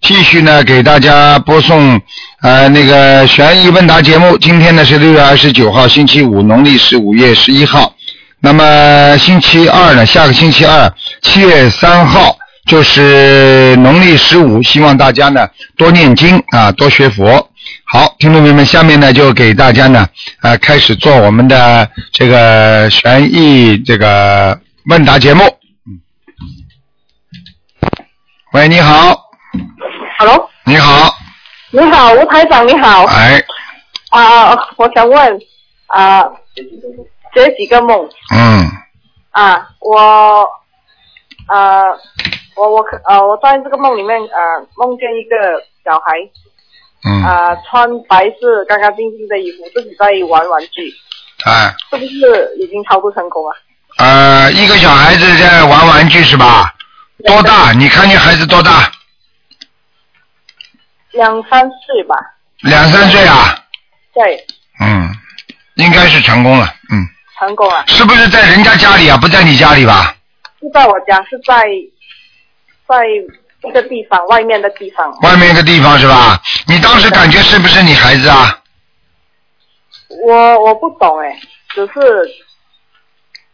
继续呢，给大家播送呃那个悬疑问答节目。今天呢是六月二十九号，星期五，农历是五月十一号。那么星期二呢，下个星期二，七月三号就是农历十五，希望大家呢多念经啊，多学佛。好，听众朋友们，下面呢就给大家呢呃开始做我们的这个悬疑这个问答节目。喂，你好，Hello，你好，你好，吴台长，你好。哎，啊、我想问啊、这几个梦嗯，啊，我呃，我我可呃，我在这个梦里面呃，梦见一个小孩嗯，啊、穿白色干干净净的衣服，自己在玩玩具，哎，是不是已经超度成功啊？呃，一个小孩子在玩玩具是吧？多大？你看见孩子多大？两三岁吧。两三岁啊？对，嗯，应该是成功了，嗯，成功了，是不是在人家家里啊？不在你家里吧？不在我家，是在在一个地方，外面的地方。外面一个地方是吧？你当时感觉是不是你孩子啊？我我不懂哎，只是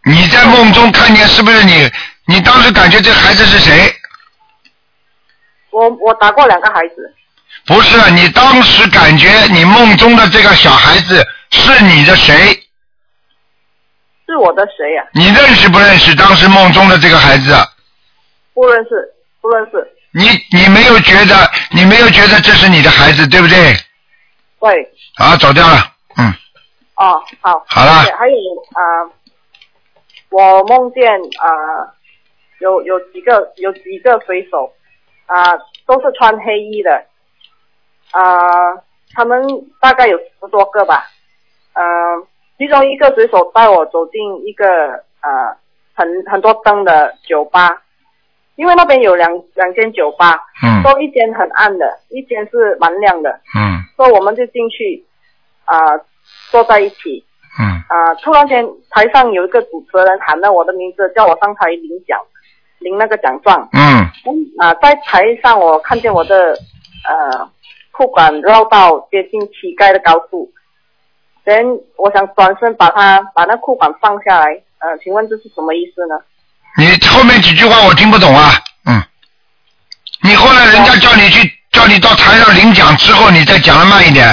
你在梦中看见是不是你？你当时感觉这孩子是谁？我我打过两个孩子，不是，你当时感觉你梦中的这个小孩子是你的谁？是我的谁呀、你认识不认识当时梦中的这个孩子？不认识，不认识。你你没有觉得你没有觉得这是你的孩子，对不对？对，啊，走掉了，嗯，哦，好。好了谢谢还有啊、我梦见啊、有有几个有几个水手啊、都是穿黑衣的，啊、他们大概有十多个吧，嗯、其中一个水手带我走进一个呃很很多灯的酒吧，因为那边有两两间酒吧，嗯。都一间很暗的，一间是蛮亮的，嗯。所以我们就进去啊、坐在一起。嗯。啊、突然间台上有一个主持人喊了我的名字，叫我上台领奖，领那个奖状。嗯啊、在台上我看见我的呃裤管绕到接近膝盖的高度，然我想转身把它把那裤管放下来，呃，请问这是什么意思呢？你后面几句话我听不懂啊，嗯，你后来人家叫你去叫你到台上领奖之后，你再讲的慢一点，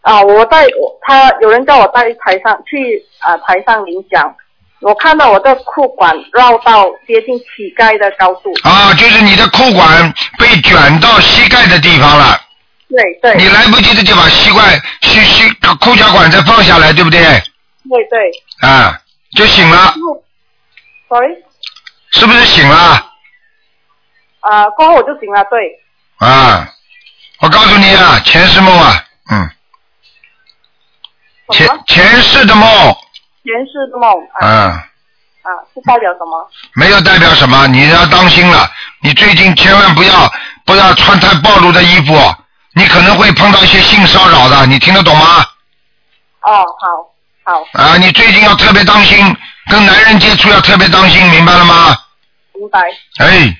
啊，我在我他有人叫我在台上去啊、台上领奖，我看到我的裤管绕到接近膝盖的高度。啊，就是你的裤管被卷到膝盖的地方了，对对你来不及的就把膝盖膝膝裤脚管再放下来，对不对？对对。啊，就醒了，Sorry，是不是醒了？啊、过后我就醒了，对。啊，我告诉你啊，前世梦啊，嗯，前？前世的梦，前世的梦啊、嗯，啊，是代表什么？没有代表什么，你要当心了。你最近千万不要不要穿太暴露的衣服，你可能会碰到一些性骚扰的，你听得懂吗？哦，好，好，啊，你最近要特别当心，跟男人接触要特别当心，明白了吗？明白，哎，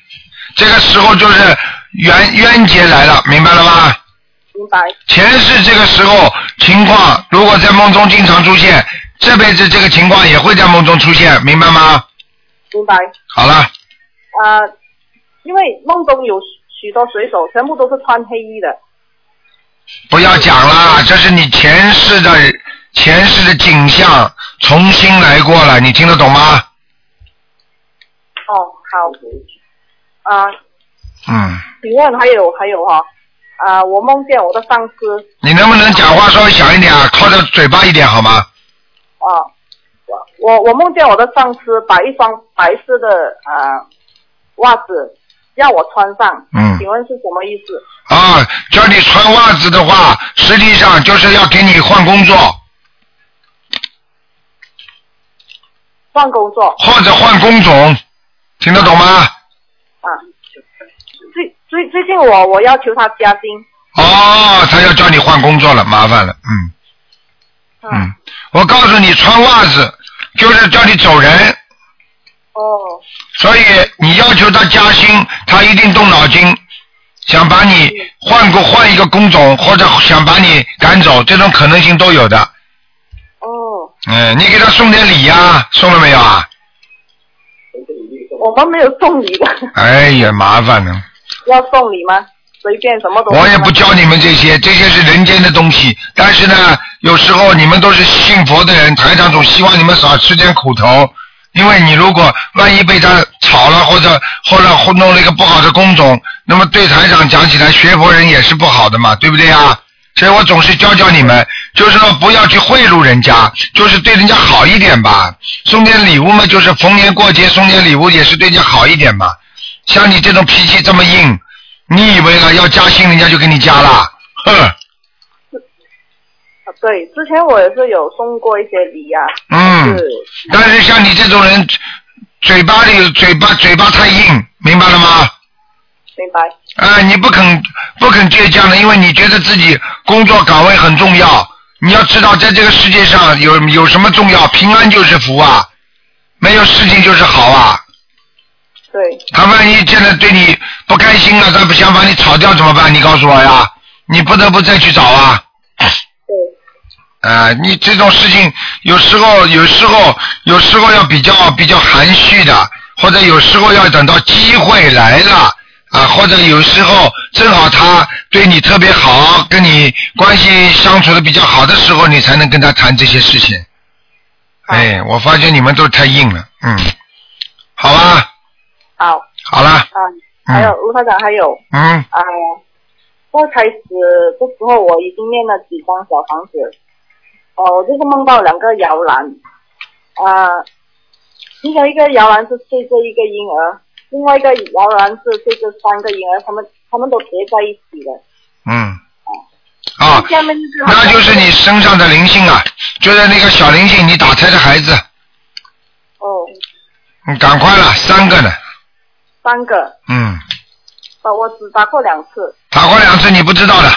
这个时候就是冤冤结来了，明白了吗？明白，前世这个时候情况，如果在梦中经常出现，这辈子这个情况也会在梦中出现，明白吗？明白。好了，啊、因为梦中有许多水手，全部都是穿黑衣的。不要讲了，这是你前世的前世的景象，重新来过了，你听得懂吗？哦，好。啊、嗯，请问还有还有哈、啊、我梦见我的上司你能不能讲话稍微响一点啊？靠着嘴巴一点好吗？啊，我我我梦见我的上司把一双白色的啊、袜子要我穿上，嗯请问是什么意思？啊，叫你穿袜子的话，实际上就是要给你换工作。换工作或者换工种，听得懂吗？啊。最最最近我我要求他加薪，哦，他要叫你换工作了，麻烦了，嗯嗯，我告诉你，穿袜子就是叫你走人，哦所以你要求他加薪，他一定动脑筋，想把你换个换一个工种，或者想把你赶走，这种可能性都有的。哦，嗯，你给他送点礼呀、送了没有啊？我们没有送礼的，哎呀，麻烦了。要送礼吗？随便什么都。我也不教你们这些，这些是人间的东西。但是呢，有时候你们都是信佛的人，台长总希望你们少吃点苦头。因为你如果万一被他炒了，或者或者弄了一个不好的工种，那么对台长讲起来，学佛人也是不好的嘛，对不对啊？所以我总是教教你们，就是说不要去贿赂人家，就是对人家好一点吧。送点礼物嘛，就是逢年过节送点礼物，也是对人家好一点嘛。像你这种脾气这么硬，你以为了要加薪，人家就给你加了？哼，对，之前我也是有送过一些礼呀、嗯。但是像你这种人，嘴巴里嘴巴嘴巴太硬，明白了吗？明白。啊、你不肯不肯倔强的，因为你觉得自己工作岗位很重要。你要知道，在这个世界上有有什么重要？平安就是福啊，没有事情就是好啊。对，他万一现在对你不开心了，他不想把你炒掉怎么办？你告诉我呀，你不得不再去找啊。对，啊、你这种事情有时候有时候有时候要比较比较含蓄的，或者有时候要等到机会来了啊，或者有时候正好他对你特别好，跟你关系相处的比较好的时候，你才能跟他谈这些事情。哎，我发现你们都太硬了，嗯，好吧，好。好了，啊，还有卢台长，还有嗯，啊，在开始的时候我已经念了几张小房子，哦，我就是梦到两个摇篮，啊，其中一个摇篮是睡着一个婴儿，另外一个摇篮是睡着三个婴儿，他们他们都叠在一起的。嗯，啊，那就是你身上的灵性啊，就是那个小灵性，你打胎的孩子，哦，你赶快了，三个呢，三个，嗯，哦，我只打过两次。打过两次你不知道的，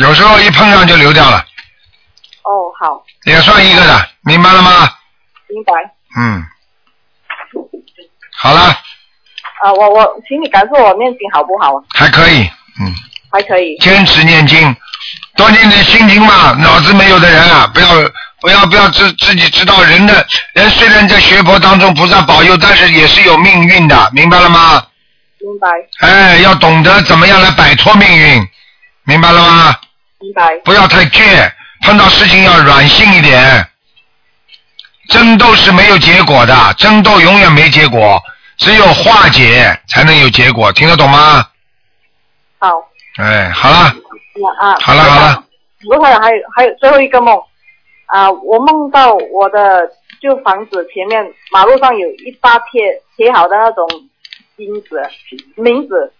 有时候一碰上就流掉了，哦，好，也算一个的，明白了吗？明白。嗯，好了，啊，我我，请你感受我念经好不好？还可以，嗯，还可以。坚持念经，多念点心经嘛。脑子没有的人啊，不要不要不要自自己知道人的人虽然在学佛当中菩萨保佑，但是也是有命运的，明白了吗？明白，哎，要懂得怎么样来摆脱命运，明白了吗？明白。不要太倔，碰到事情要软性一点。争斗是没有结果的，争斗永远没结果，只有化解才能有结果，听得懂吗？好。哎，好了，啊。好了好了。卢台长还有还有最后一个梦啊，我梦到我的旧房子前面马路上有一大贴贴好的那种金子名字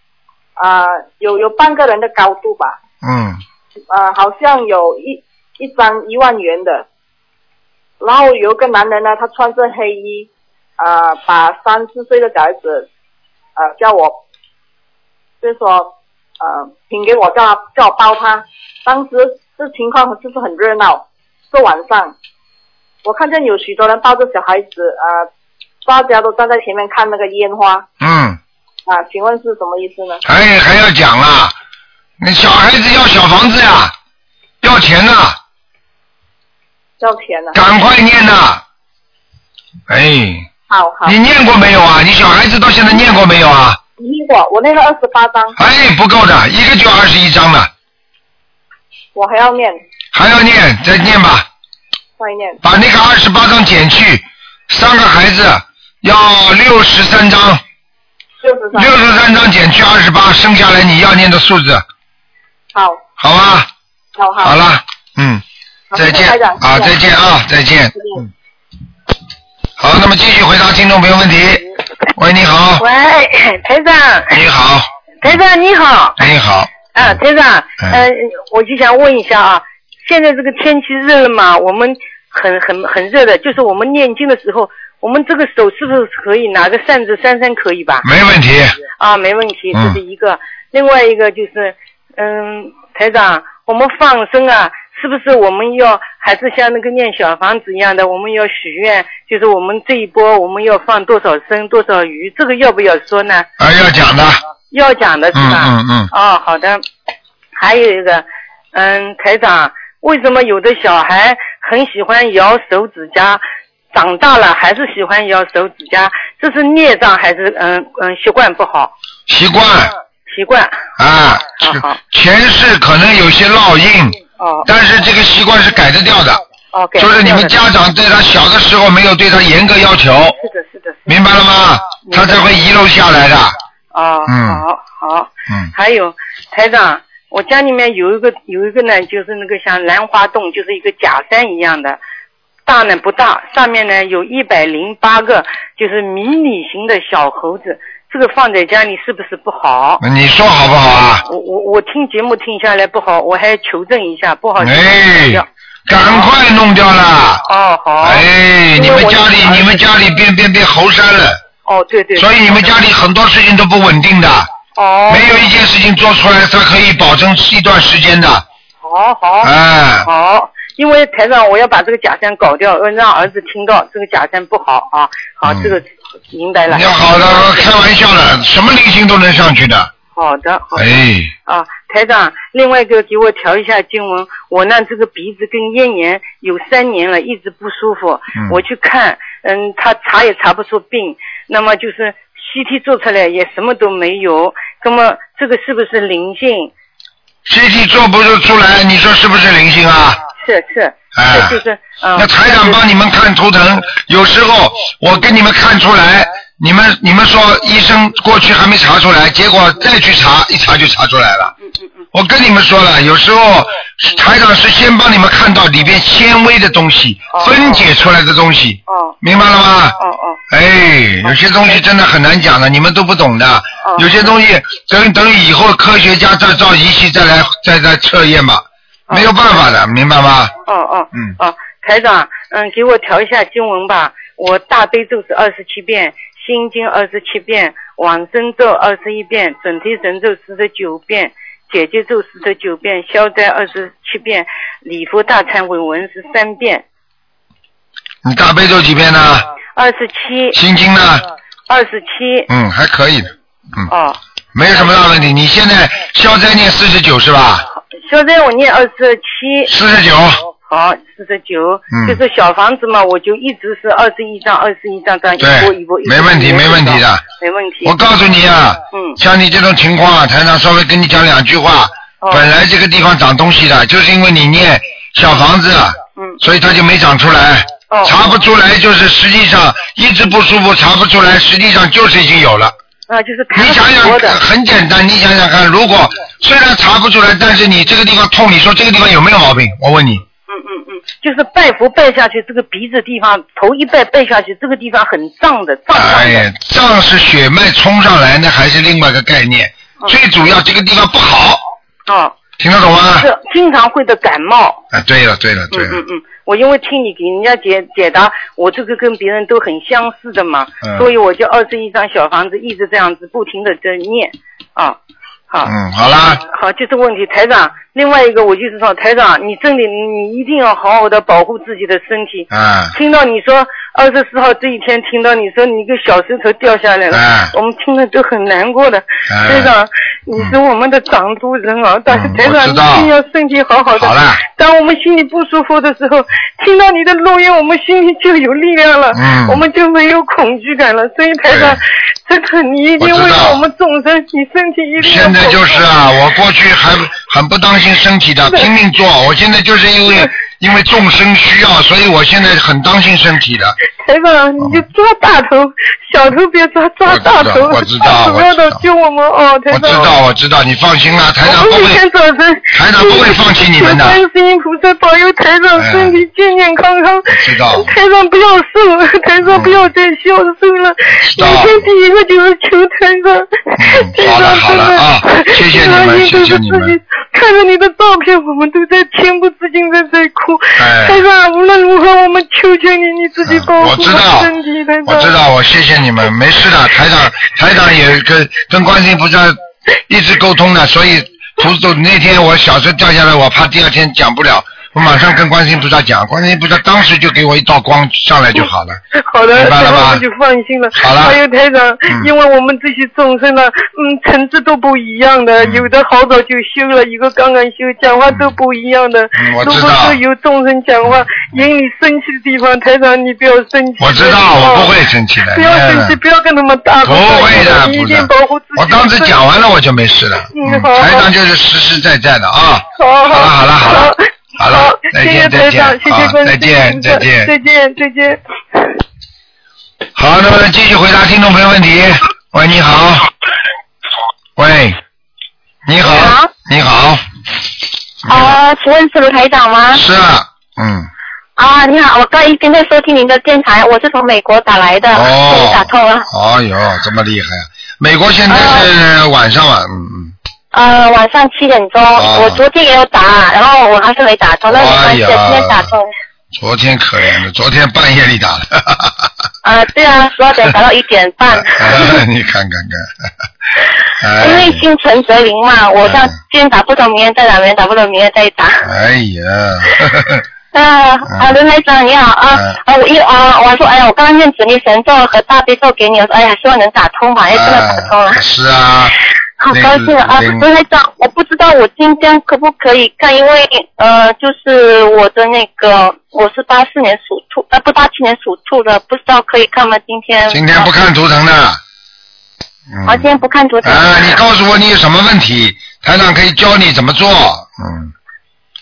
啊，有有半个人的高度吧，嗯，啊，好像有一一张一万元的，然后有一个男人呢，他穿着黑衣，啊，把三四岁的小孩子，呃，叫我，就是说，呃，请给我叫他叫我包他。当时这情况就是很热闹，是晚上，我看见有许多人抱着小孩子，啊、大家都站在前面看那个烟花，嗯，啊，请问是什么意思呢？还还要讲啊，那小孩子要小房子呀，要钱呐、要钱呢？赶快念呐、哎，好好，你念过没有啊？你小孩子到现在念过没有啊？念过，我那个二十八章，哎，不够的，一个就二十一张了，我还要念，还要念，再念吧。再念。把那个二十八张减去，三个孩子要六十三张，六十三。六十三张减去二十八，剩下来你要念的数字，好，好吧？好好。好了，嗯，好再见啊，再见啊，再见。嗯。好，那么继续回答听众朋友问题。喂，你好，喂，台长，你好，台长你好，你好，啊，台长，嗯呃，我就想问一下啊，现在这个天气热了嘛，我们很很很热的，就是我们念经的时候我们这个手是不是可以拿个扇子扇扇可以吧？没问题。啊，没问题，嗯这是一个。另外一个就是，嗯，台长，我们放生啊，是不是我们要还是像那个念小房子一样的，我们要许愿，就是我们这一波我们要放多少生多少鱼，这个要不要说呢？啊，要讲的。要讲的是嗯吧？嗯嗯。哦，好的。还有一个，嗯，台长，为什么有的小孩很喜欢咬手指甲，长大了还是喜欢咬手指甲？这是孽障还是嗯嗯习惯不好？习惯习惯。啊，好好。前世可能有些烙印，哦但是这个习惯是改得掉的。哦，改就是你们家长对他小的时候没有对他严格要求，是的，是的。明白了吗？他才会遗漏下来的。哦，嗯好好。嗯。还有台长，我家里面有一个有一个呢，就是那个像兰花洞，就是一个假山一样的，大呢不大，上面呢有一百零八个就是迷你型的小猴子，这个放在家里是不是不好？你说好不好啊？我我我听节目听下来不好，我还求证一下，不好就哎掉。赶快弄掉了。哦，好。哎，你们家里你们家里变变变猴山了，哦，对对。所以你们家里很多事情都不稳定的。哦。没有一件事情做出来，它可以保证一段时间的。好好。哎好，因为台上，我要把这个假山搞掉，要让儿子听到这个假山不好啊。好，这个明白了。要好的，开玩笑的，什么灵性都能上去的。好的，好的。哎，啊，台长，另外一个给我调一下经文，我呢这个鼻子跟咽炎有三年了，一直不舒服。嗯我去看，嗯，他查也查不出病，那么就是 CT 做出来也什么都没有，那么这个是不是灵性？CT 做不出来，你说是不是灵性啊？是是，哎是就是嗯。那台长帮你们看图腾，有时候我跟你们看出来，你们你们说医生过去还没查出来，结果再去查，一查就查出来了。我跟你们说了，有时候台长是先帮你们看到里边纤维的东西，分解出来的东西，哦，明白了吗？哦哦。哎，有些东西真的很难讲的，你们都不懂的。有些东西等等以后科学家再造仪器再来再再测验嘛，没有办法的，明白吗？哦哦，嗯哦，台长，嗯，给我调一下经文吧。我大悲咒是二十七遍，心经二十七遍，往生咒二十一遍，准提神咒四十九遍，解结咒四十九遍，消灾二十七遍，礼佛大忏悔文是三遍，你大悲咒几遍呢？二十七。心经呢？二十七。嗯，还可以的，嗯，哦，没有什么大问题。你现在消灾念四十九是吧？消灾我念二十七。四十九。好，四十九，嗯就是小房子嘛，我就一直是二十一张，二十一张，这样一波一波一。没问题，没问题的。没问题。我告诉你啊，嗯，像你这种情况啊，台长稍微跟你讲两句话。哦本来这个地方长东西的，就是因为你念小房子，嗯，所以它就没长出来。哦查不出来，就是实际上一直不舒服，查不出来，实际上就是已经有了。啊，就是你想想，很简单，你想想看，如果虽然查不出来，但是你这个地方痛，你说这个地方有没有毛病？我问你，嗯嗯嗯就是拜佛拜下去，这个鼻子地方头一拜拜下去，这个地方很胀的，胀胀的。哎呀，胀是血脉冲上来，那还是另外一个概念。最主要这个地方不好，哦，听得懂吗？是经常会的感冒。啊，对了对了对了，嗯嗯嗯，我因为听你给人家解解答，我这个跟别人都很相似的嘛，嗯所以我就二十一张小房子一直这样子不停的在念啊。好，嗯，好啦，好，就这个问题，台长。另外一个，我就是说，台长，你真的，你一定要好好的保护自己的身体。啊，听到你说二十四号这一天，听到你说你一个小石头掉下来了，啊。我们听了都很难过的。啊。台长，你是我们的掌督人啊，但是台长一定要身体好好的。好了。当我们心里不舒服的时候，听到你的录音，我们心里就有力量了，嗯。我们就没有恐惧感了。所以台长，这个你一定为了我们众生，你身体一定要现在就是啊，我过去还很不当心身体的，拼命做，我现在就是因为因为众生需要，所以我现在很当心身体的。台长，你就抓大头，小头别抓，抓大头，我知道 我知道不要的救我们哦，台长。我知道，我知道，你放心啦，台长不会天早晨，台长不会放弃你们的求观世音菩萨保佑台长身体健健康康。知道台长不要瘦，台长不要再消瘦了。道每天第一个就是求台长。台长好了长好了啊谢谢你们谢谢你们看着你的照片，我们都在情不自禁的在哭。哎哎台长，无论如何，我们求求你，你自己保护我知道身体，台长。我知道，我谢谢你们，没事的。台长，台长也跟跟观世音菩萨一直沟通的，所以菩萨那天我小时候掉下来，我怕第二天讲不了，我马上跟观世音菩萨讲，观世音菩萨当时就给我一道光上来就好了。好的，明白了吧我就放心了。好了还有台长，嗯因为我们这些众生呢，嗯，层次都不一样的，嗯有的好早就修了，一个刚刚修，讲话都不一样的。嗯我如果知道说有众生讲话引你生气的地方，台长你不要生气。我知道，我不会生气的。不要生气，不要跟他们打不会的，你一不是定保护自己。我当时讲完了，我就没事了。嗯好台长就是实实在在的啊。好好了好了好了好了好，再谢谢见再见台长，谢谢好观世音再见再见再见再见。好，那么继续回答听众朋友问题。喂，你好。喂，你好，你好。啊，请问是卢台长吗？是啊，嗯，啊，你好，我刚一边在收听您的电台，我是从美国打来的，哦终于打通了。哦哟，这么厉害啊！美国现在是晚上了，嗯嗯。呃，晚上七点钟，哦我昨天也有打，然后我还是没打通，那没关系，哎呀今天打通。昨天可怜了，昨天半夜里打的。啊，对啊，十二点打到一点半。你看看看。哎因为心诚则灵嘛，我像嗯今天打不通，明天再打，明天打不通，明天再打。哎呀，啊啊，刘台长你好啊嗯啊，我一啊，我还说哎呀，我刚刚念紫力神咒和大悲咒给你，我说哎呀，希望能打通吧，哎，真的打通了。哎是啊，好高兴啊！零卢台长，我不知道我今天可不可以看，因为呃，就是我的那个我是八四年属兔，呃，不八七年属兔的，不知道可以看吗？今天今天不看图腾的。嗯啊，今天不看图腾。啊，你告诉我你有什么问题，台长可以教你怎么做。嗯，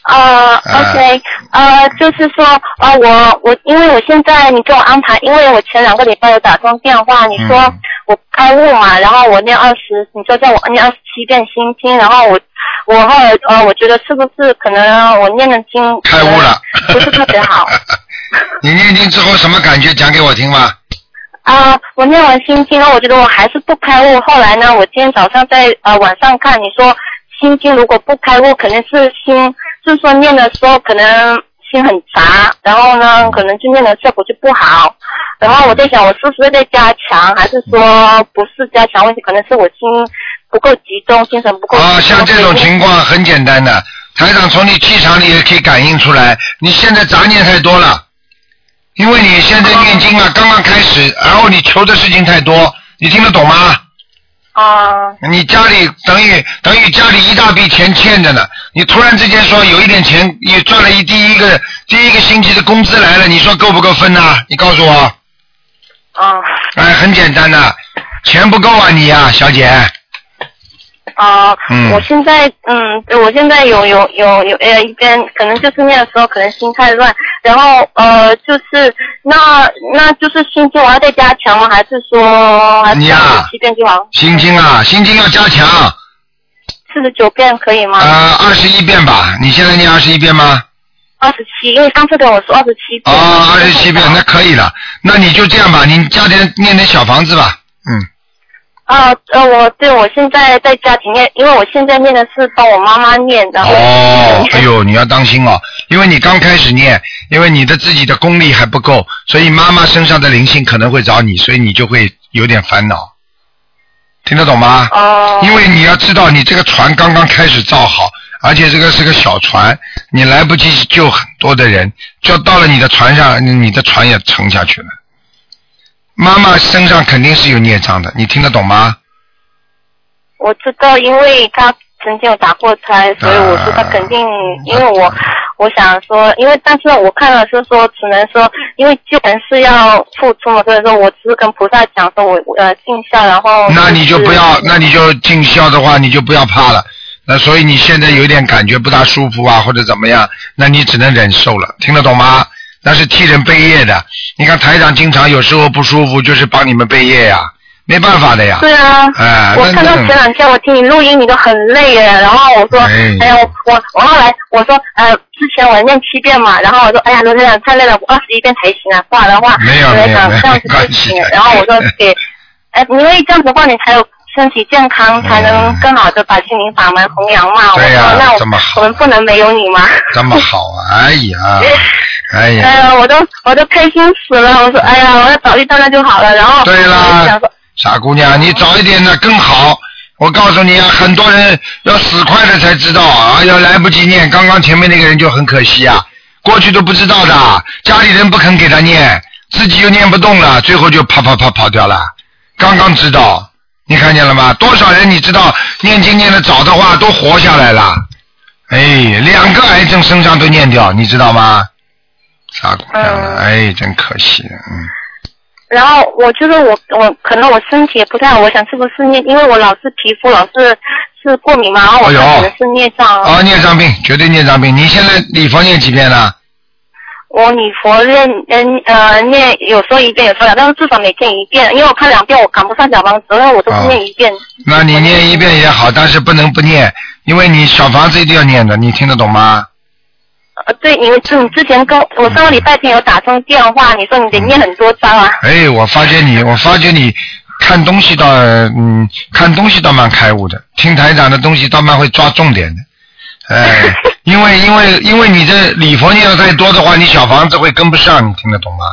呃，OK，呃，就是说，呃，我我因为我现在你给我安排，因为我前两个礼拜有打通电话，你说嗯我开悟嘛，然后我念二十，你说叫我念二十七遍心经，然后我我后来呃，我觉得是不是可能我念的经开悟了。不是特别好。你念经之后什么感觉？讲给我听吧。啊、我念完心经呢，我觉得我还是不开悟。后来呢，我今天早上在呃网上看，你说心经如果不开悟，肯定是心，就是说念的时候可能心很杂，然后呢，可能就念的效果就不好。然后我在想，我是不是在加强，还是说不是加强问题？可能是我心不够集中，精神不够。啊，像这种情况很简单的，台长从你气场里也可以感应出来，你现在杂念太多了，因为你现在念经啊，刚刚开始，然后你求的事情太多，你听得懂吗？啊、你家里等于等于家里一大笔钱欠着呢，你突然之间说有一点钱，你赚了一第一个第一个星期的工资来了，你说够不够分呐、你告诉我，啊。哎，很简单的，钱不够啊你呀、小姐，啊、嗯我现在嗯，我现在有有有有呃一边可能就是念的时候可能心太乱，然后呃就是那那就是心经我要再加强吗？还是说还是你呀七遍就好？心经啊，心经要加强，四十九遍可以吗？呃，二十一遍吧，你现在念二十一遍吗？二十七，因为上次跟我说二十七遍。啊，二十七遍，那可以了，那你就这样吧，你加点念点小房子吧，嗯。啊呃我对我现在在家庭念，因为我现在念的是帮我妈妈念的。哦，哎呦，你要当心哦，因为你刚开始念，因为你的自己的功力还不够，所以妈妈身上的灵性可能会找你，所以你就会有点烦恼，听得懂吗？哦。因为你要知道，你这个船刚刚开始造好，而且这个是个小船，你来不及救很多的人，就到了你的船上，你的船也沉下去了。妈妈身上肯定是有孽障的，你听得懂吗？我知道，因为他曾经有打过胎，所以我说他肯定，因为我我想说，因为但是我看了是说，只能说，因为救人是要付出嘛，所以说我只是跟菩萨讲说我，呃尽孝，然后、那你就不要，那你就尽孝的话，你就不要怕了。那所以你现在有点感觉不大舒服啊，或者怎么样，那你只能忍受了，听得懂吗？那是替人背业的。你看台长经常有时候不舒服，就是帮你们背业呀，没办法的呀。对啊，哎，我看到前两天我听你录音，你都很累耶，然后我说，哎哎呀，我我我后来我说，呃，之前我念七遍嘛，然后我说，哎呀，罗台长太累了，我二十一遍才行啊，不然的话，没有没有这样子不没关系行，然后我说给，哎，因为这样子的话，你才有身体健康，才能更好的把心灵法门弘扬嘛。对呀我说那我们不能没有你吗？这么好啊！哎呀，哎哎呀，我都我都开心死了。我说，哎呀，我要早一到那就好了。然后对啦傻姑娘，你早一点呢更好。我告诉你啊，很多人要死快了才知道啊，要来不及念。刚刚前面那个人就很可惜啊，过去都不知道的，家里人不肯给他念，自己又念不动了，最后就啪啪啪跑掉了。刚刚知道，你看见了吗？多少人你知道念经念的早的话都活下来了，哎，两个癌症身上都念掉，你知道吗？傻姑娘嗯，哎，真可惜，嗯。然后我就是我我可能我身体也不太好，我想是不是念，因为我老是皮肤老是是过敏嘛，然后我可能是孽障。啊，孽障病，绝对孽障病。你现在礼佛念几遍了？我礼佛念嗯呃念有时候一遍有时候两，但是至少每天一遍，因为我看两遍我赶不上小房子，那我都是念一遍。那你念一遍也好，但是不能不念，因为你小房子一定要念的，你听得懂吗？呃，对，因为是你之前跟我上个礼拜天有打通电话，你说你得念很多章啊。哎，我发觉你，我发觉你看东西倒，嗯，看东西倒蛮开悟的，听台长的东西倒蛮会抓重点的。哎，因为因为因为你这礼佛念的太多的话，你小房子会跟不上，你听得懂吗？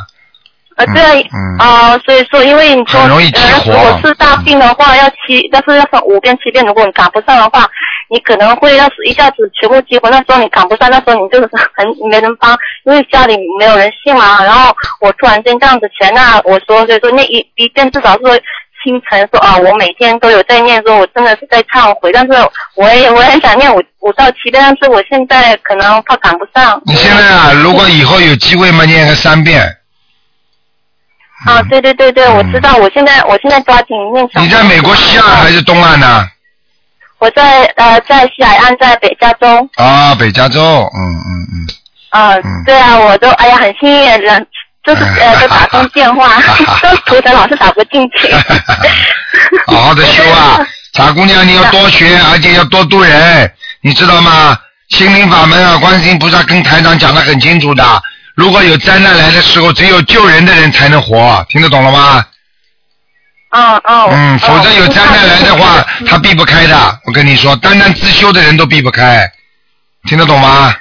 呃，对啊，嗯啊、所以说，因为你说，很容易激呃，如果是大病的话，要七，但是要上五遍七遍，如果你赶不上的话，你可能会要是一下子全部激活，那时候你赶不上，那时候你就是很没人帮，因为家里没有人信嘛。然后我突然间这样子前那我说，所以说那一一遍至少是说清晨说啊，我每天都有在念，说我真的是在忏悔，但是我也我也很想念五五到七遍，但是我现在可能怕赶不上。你现在啊，如果以后有机会嘛，念个三遍。啊，对对对对，我知道，我现在我现在抓紧念小。你在美国西岸还是东岸呢？我在呃在西海岸，在北加州。啊，北加州，嗯嗯嗯。啊、嗯对啊，我都哎呀很幸运，人就是 呃都打通电话，都图腾老是打不进去。好好的修啊，傻姑娘，你要多学，而且要多度人，你知道吗？心灵法门啊，观世音菩萨跟台长讲的很清楚的。如果有灾难来的时候，只有救人的人才能活，听得懂了吗？嗯嗯。嗯，否则有灾难来的话，嗯他避不开的。我跟你说，单单自修的人都避不开，听得懂吗？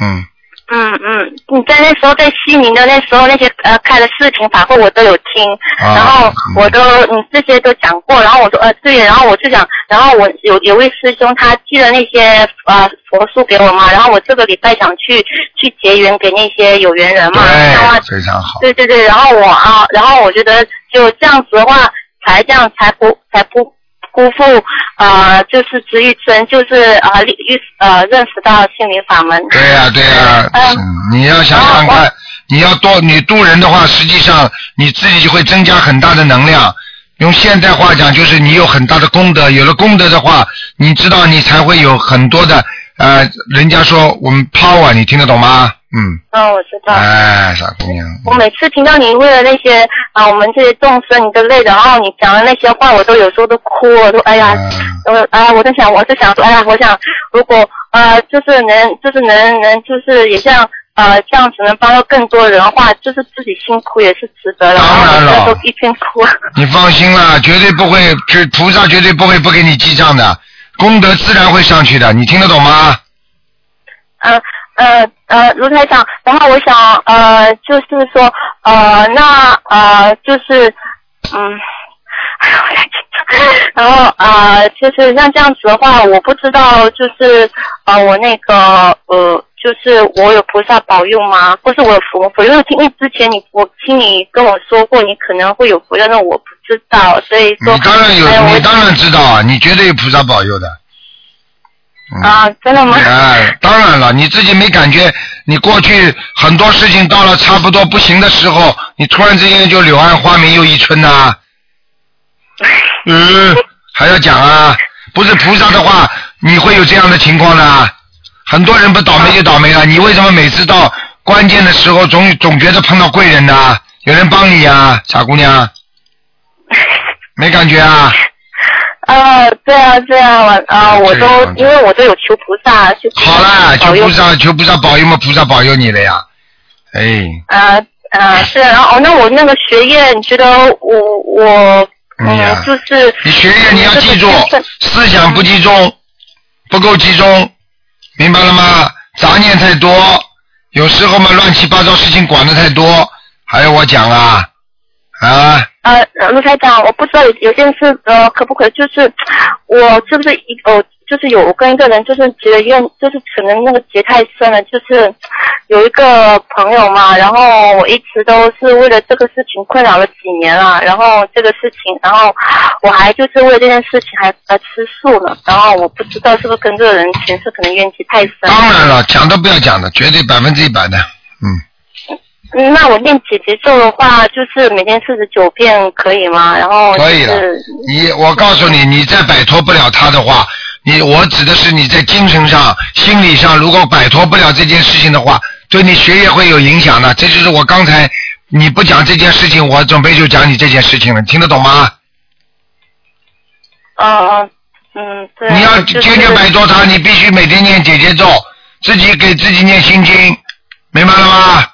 嗯，嗯嗯，你在那时候在西宁的那时候那些呃开的视频法会我都有听，啊然后我都你这些都讲过，然后我说呃对，然后我就想，然后我有有位师兄他寄了那些呃佛书给我嘛，然后我这个礼拜想去去结缘给那些有缘人嘛，对，非常好。对对对，然后我啊，然后我觉得就这样子的话，才这样才不才不辜负呃，就是植玉尊，就是呃遇呃认识到心灵法门。对呀、对呀、嗯嗯，你要想想看，你要多你渡人的话，实际上你自己就会增加很大的能量。用现代话讲，就是你有很大的功德，有了功德的话，你知道你才会有很多的呃，人家说我们 power，你听得懂吗？嗯，嗯，我知道。哎，傻姑娘，我每次听到你为了那些啊，我们这些众生你的泪，然后你讲的那些话，我都有时候都哭我，都哎呀，嗯我啊，我在想，我在想说，哎呀，我想如果呃，就是能，就是能能，就是也像呃这样子能帮到更多人的话，就是自己辛苦也是值得的。当然了都一边哭。你放心啦，绝对不会，这菩萨绝对不会不给你记账的，功德自然会上去的，你听得懂吗？呃呃呃，卢台长，然后我想呃，就是说呃，那呃，就是嗯。然后呃，就是像这样子的话，我不知道，就是呃，我那个呃，就是我有菩萨保佑吗？或是我有佛佛？因为听之前你我听你跟我说过，你可能会有佛佑，那我不知道，所以说你当然有，你当然知道啊，你绝对有菩萨保佑的。嗯啊，真的吗？哎，当然了，你自己没感觉，你过去很多事情到了差不多不行的时候，你突然之间就柳暗花明又一村呐、嗯，还要讲啊？不是菩萨的话，你会有这样的情况的。很多人不倒霉就倒霉了，你为什么每次到关键的时候总总觉得碰到贵人呢？有人帮你呀、傻姑娘，没感觉啊？啊，对啊，对啊，我啊，我都因为我都有求菩萨，就好啦，求菩萨，求菩萨保佑嘛，菩萨保佑你了呀。哎，啊啊是，然后哦那我那个学业，你觉得我我嗯就是你学业你要记住思想不集中，不够集中，明白了吗？杂念太多，有时候嘛乱七八糟事情管的太多，还要我讲啊啊？呃，呃卢台长，我不知道有有件事呃可不可以，就是我是不是一哦，就是有跟一个人就是结了怨，就是可能那个结太深了，就是有一个朋友嘛，然后我一直都是为了这个事情困扰了几年了，然后这个事情，然后我还就是为了这件事情还还吃素了，然后我不知道是不是跟这个人前世可能怨气太深。当然了，讲都不要讲的，绝对百分之一百的，嗯。嗯，那我念姐姐咒的话，就是每天四十九遍可以吗？然后、就是、可以了你，我告诉你，你再摆脱不了他的话，你我指的是你在精神上、心理上，如果摆脱不了这件事情的话，对你学业会有影响的。这就是我刚才你不讲这件事情，我准备就讲你这件事情了，听得懂吗？嗯嗯，对。你要就是坚决摆脱他，你必须每天念姐姐咒，自己给自己念心经，明白了吗？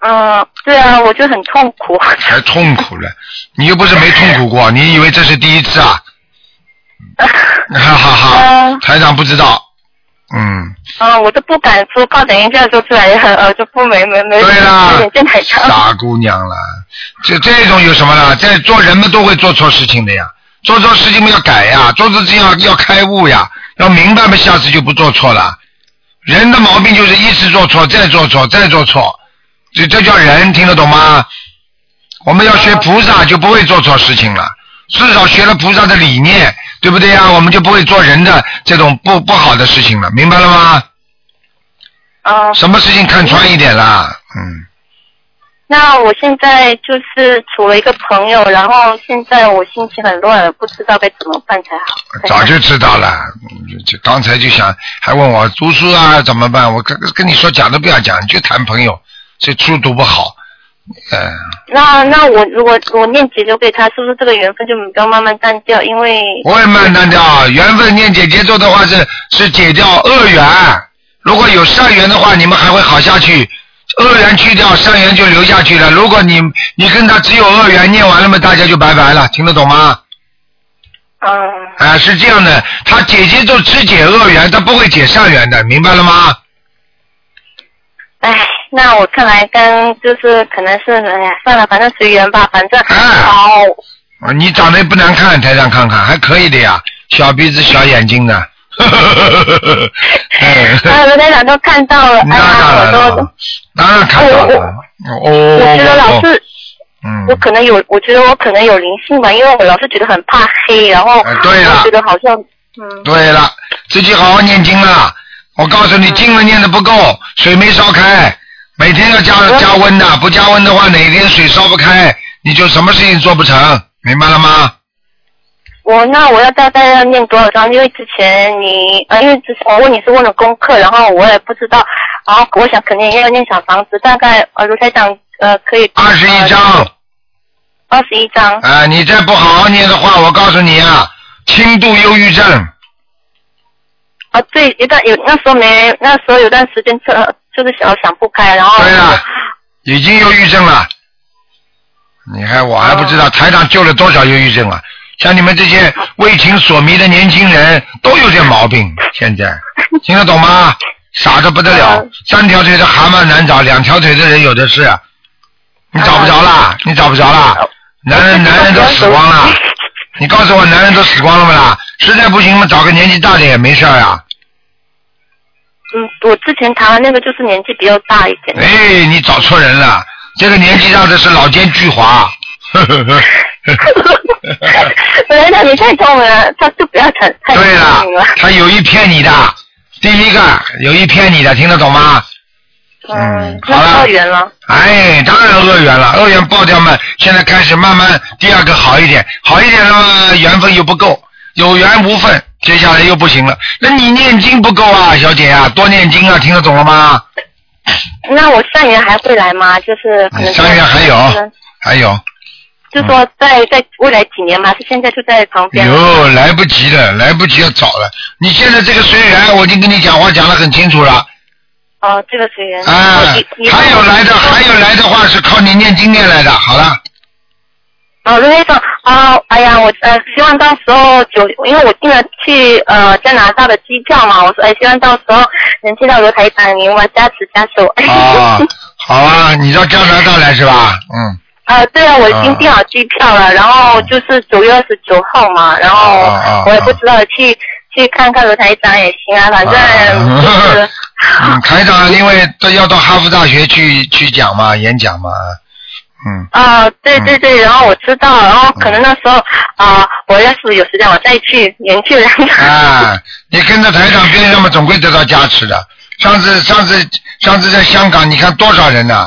嗯，对啊，我就很痛苦。还痛苦了，你又不是没痛苦过，你以为这是第一次啊？哈哈哈，嗯台长不知道，嗯。嗯，我都不敢说，怕等一下说出来，呃，就不没没没对啦有点见台长。傻姑娘了，这这种有什么了？在做人们都会做错事情的呀，做错事情嘛要改呀，做错事情要要开悟呀，要明白嘛，下次就不做错了。人的毛病就是一次做错，再做错，再做错，这这叫人，听得懂吗？我们要学菩萨，就不会做错事情了。至少学了菩萨的理念，对不对呀？我们就不会做人的这种不不好的事情了，明白了吗？啊，什么事情看穿一点啦，嗯。那我现在就是处了一个朋友，然后现在我心情很乱，不知道该怎么办才好。早就知道了，嗯就刚才就想还问我读书啊怎么办？我跟跟你说讲都不要讲，就谈朋友，这书读不好，呃，那那我如果我念姐姐给他，是不是这个缘分就不要慢慢淡掉？因为不会慢慢淡掉。缘分念姐姐咒的话是是解掉恶缘，如果有善缘的话，你们还会好下去。恶缘去掉，善缘就留下去了。如果你你跟他只有恶缘，念完了嘛，大家就拜拜了，听得懂吗？嗯啊，是这样的，他姐姐就只解恶缘，他不会解善缘的，明白了吗？唉，那我看来跟就是可能是哎呀，算了，反正随缘吧，反正哎好。啊，你长得也不难看，台上看看还可以的呀，小鼻子小眼睛的。嗯 啊，罗台长都看到了，哎那我都了，当然看到了。哦，我觉得老是，嗯，我可能有，我觉得我可能有灵性吧，因为我老是觉得很怕黑，然后哎对了我觉得好像，嗯，对了，自己好好念经了。我告诉你，经文念的不够，水没烧开，每天要加加温的，不加温的话，哪天水烧不开，你就什么事情做不成，明白了吗？我那我要大概要念多少章？因为之前你呃，因为之前我问你是问了功课，然后我也不知道，然后我想肯定要念小房子，大概呃卢台长呃可以二十一章。二十一章，啊，你再不好好念的话，我告诉你啊，轻度忧郁症。啊对，一段有那时候没那时候有段时间这就是想想不开，然后对了，已经忧郁症了。你看我还不知道台长救了多少忧郁症啊！像你们这些为情所迷的年轻人都有这毛病，现在听得懂吗？傻的不得了，三条腿的蛤蟆难找，两条腿的人有的是。你找不着啦？你找不着啦？男人男人都死光了，你告诉我男人都死光了不啦？实在不行嘛，找个年纪大点也没事儿呀。嗯，我之前谈的那个就是年纪比较大一点。哎，你找错人了，这个年纪大的是老奸巨猾。本来你太聪明了，他就不要谈太对了他有意骗你的，第一个有意骗你的，听得懂吗？嗯，好了元了。哎，当然恶缘了，恶缘爆掉嘛，现在开始慢慢第二个好一点，好一点了嘛，缘分又不够，有缘无分，接下来又不行了。那你念经不够啊，小姐啊，多念经啊，听得懂了吗？那我善缘还会来吗？就是可能善缘还有还有，就说在在未来几年嘛，是现在就在旁边。哟，来不及了，来不及要找了。你现在这个随缘，我已经跟你讲话讲得很清楚了。哦，这个随缘。啊你你，还有来的，还有来的话是靠你念经念来的。好了，哦，卢台长啊，哎呀，我呃希望到时候九，因为我订了去呃加拿大的机票嘛，我说哎希望到时候能见到罗台长，您我加持加手。啊，好啊，你到加拿大来是吧？嗯。啊，对啊，我已经订好机票了，然后就是九月二十九号嘛，然后我也不知道去去看看罗台长也行啊，反正就是。嗯，台长因为都要到哈佛大学去去讲嘛，演讲嘛，嗯。啊，对对对，然后我知道，然后可能那时候啊，我要是有时间我再去，研究两场。啊，你跟着台长边上嘛，总归得到加持的。上次上次上次在香港，你看多少人呐、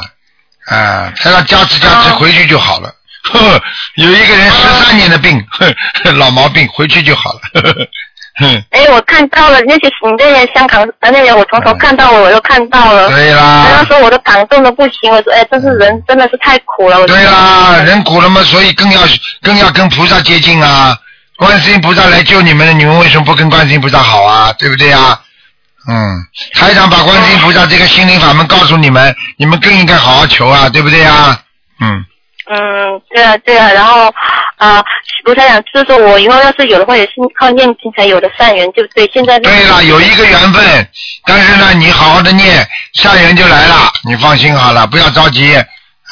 啊？台长加持加持，回去就好了。呵，有一个人十三年的病，呵，老毛病，回去就好了。呵呵哼，哎，我看到了那些你那些香港呃那些，我从头看到尾，我都看到了。对啦那时候我都感动的不行，我说哎，这是人真的是太苦了。我对啦，人苦了嘛，所以更要更要跟菩萨接近啊。观世音菩萨来救你们了，你们为什么不跟观世音菩萨好啊？对不对啊？嗯，台长把观世音菩萨这个心灵法门告诉你们，你们更应该好好求啊，对不对啊？嗯，嗯，对啊，对啊，然后啊，卢台长就是说我以后要是有的话，也是靠念经才有的善缘，对不对？现在对了，有一个缘分，但是呢，你好好的念，善缘就来了，你放心好了，不要着急，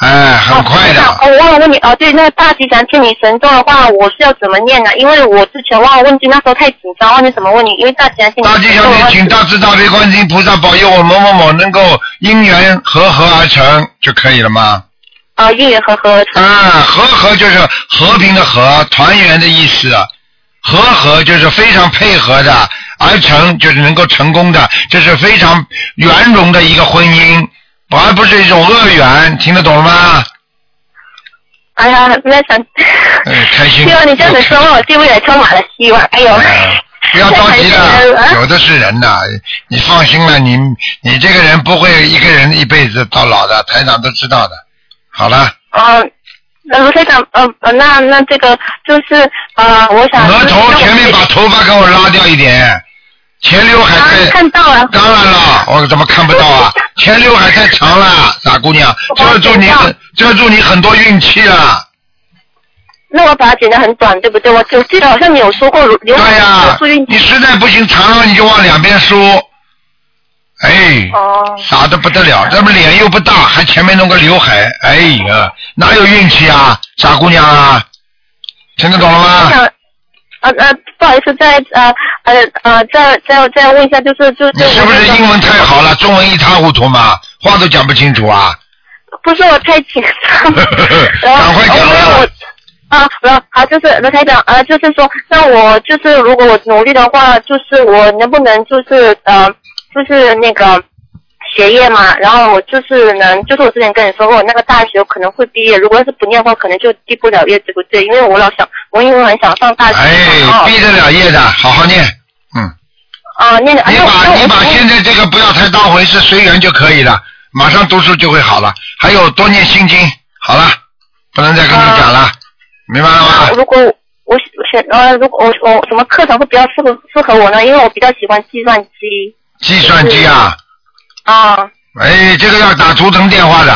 哎，很快的。哦，我忘了问你哦，对，那个大吉祥天女神咒的话，我是要怎么念呢？因为我之前忘了问你，那时候太紧张，忘记怎么问你。因为大吉祥天女大吉祥天，请大慈大悲观世音菩萨保佑我某某某能够因缘和合而成就可以了吗？啊，姻缘和合而成。啊，和和就是和平的和，团圆的意思。和和就是非常配合的，而成就是能够成功的，这是非常圆融的一个婚姻，而不是一种恶缘，听得懂了吗？哎呀，不要想，哎，开心。希望你这样子说，我对未来充满了希望。哎呦，不要着急的，有的是人呐，你放心了，你你这个人不会一个人一辈子到老的，台长都知道的。好了。哦，那卢台长，呃呃，那那这个就是呃，我想。额头前面把头发给我拉掉一点，前刘海太。看到了。当然了，我怎么看不到啊？前刘海太长了，傻姑娘，遮住你很遮住你很多运气啊。那我把它剪得很短，对不对？我我记得好像你有说过刘海对呀。你实在不行，长了你就往两边梳。哎，哦。傻的不得了，这么脸又不大，还前面弄个刘海，哎呀，哪有运气啊，傻姑娘啊？听得懂了吗？啊，呃呃，不好意思，再呃呃呃，再再再问一下，就是就是。你是不是英文太好了，中文一塌糊涂嘛？话都讲不清楚啊？不是我太紧张，赶快讲啊我啊，好，好，就是罗台长，呃，就是说，那我就是如果我努力的话，就是我能不能就是呃，就是那个学业嘛，然后我就是能，就是我之前跟你说过，我那个大学可能会毕业，如果要是不念的话，可能就毕不了业，对不对？因为我老想，我因为很想上大学。哎，毕得了业的，好好念。嗯啊，念的。你把你把现在这个不要太当回事，随缘就可以了，马上读书就会好了。还有多念心经，好了，不能再跟你讲了，明白了吗？如果我选呃，如果我我什么课程会比较适合适合我呢？因为我比较喜欢计算机。计算机啊，啊哎，这个要打图腾电话的，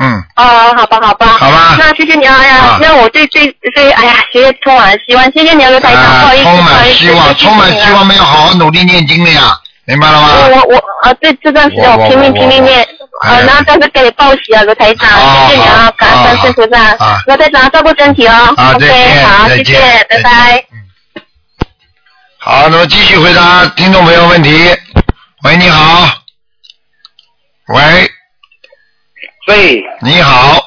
嗯，哦，好吧好吧。好吧那谢谢你啊，哎呀啊，那我对对对，哎呀，谢谢充满了希望，谢谢你啊，刘台长，不啊好意，思，充满不好意思，希望，充满希望，没有好好努力念经的呀，明白了吗？我我我啊，对这段时间我我拼命拼命念，哎啊，然后再次给你报喜啊，刘台长，谢谢你啊，感恩观世音菩萨啊，罗台长照顾身体哦啊，OK，好，谢谢，拜拜。好，那么继续回答听众朋友问题。喂，你好。喂，喂，你好，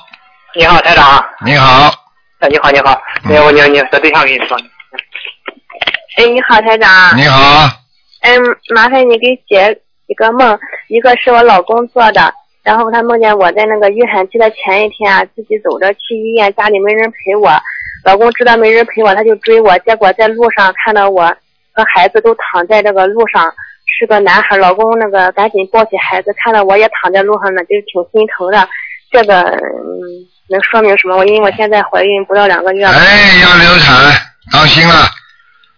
你好，台长。你好，哎，你好，你好。嗯哎，我你你这对象跟你说。哎，你好，台长。你好，嗯，麻烦你给解一个梦，一个是我老公做的，然后他梦见我在那个预产期的前一天啊，自己走着去医院，家里没人陪我，老公知道没人陪我，他就追我，结果在路上看到我和孩子都躺在这个路上，是个男孩，老公那个赶紧抱起孩子，看到我也躺在路上呢，就挺心疼的。这个嗯，能说明什么？我因为我现在怀孕不到两个月了。哎，要流产，当心了，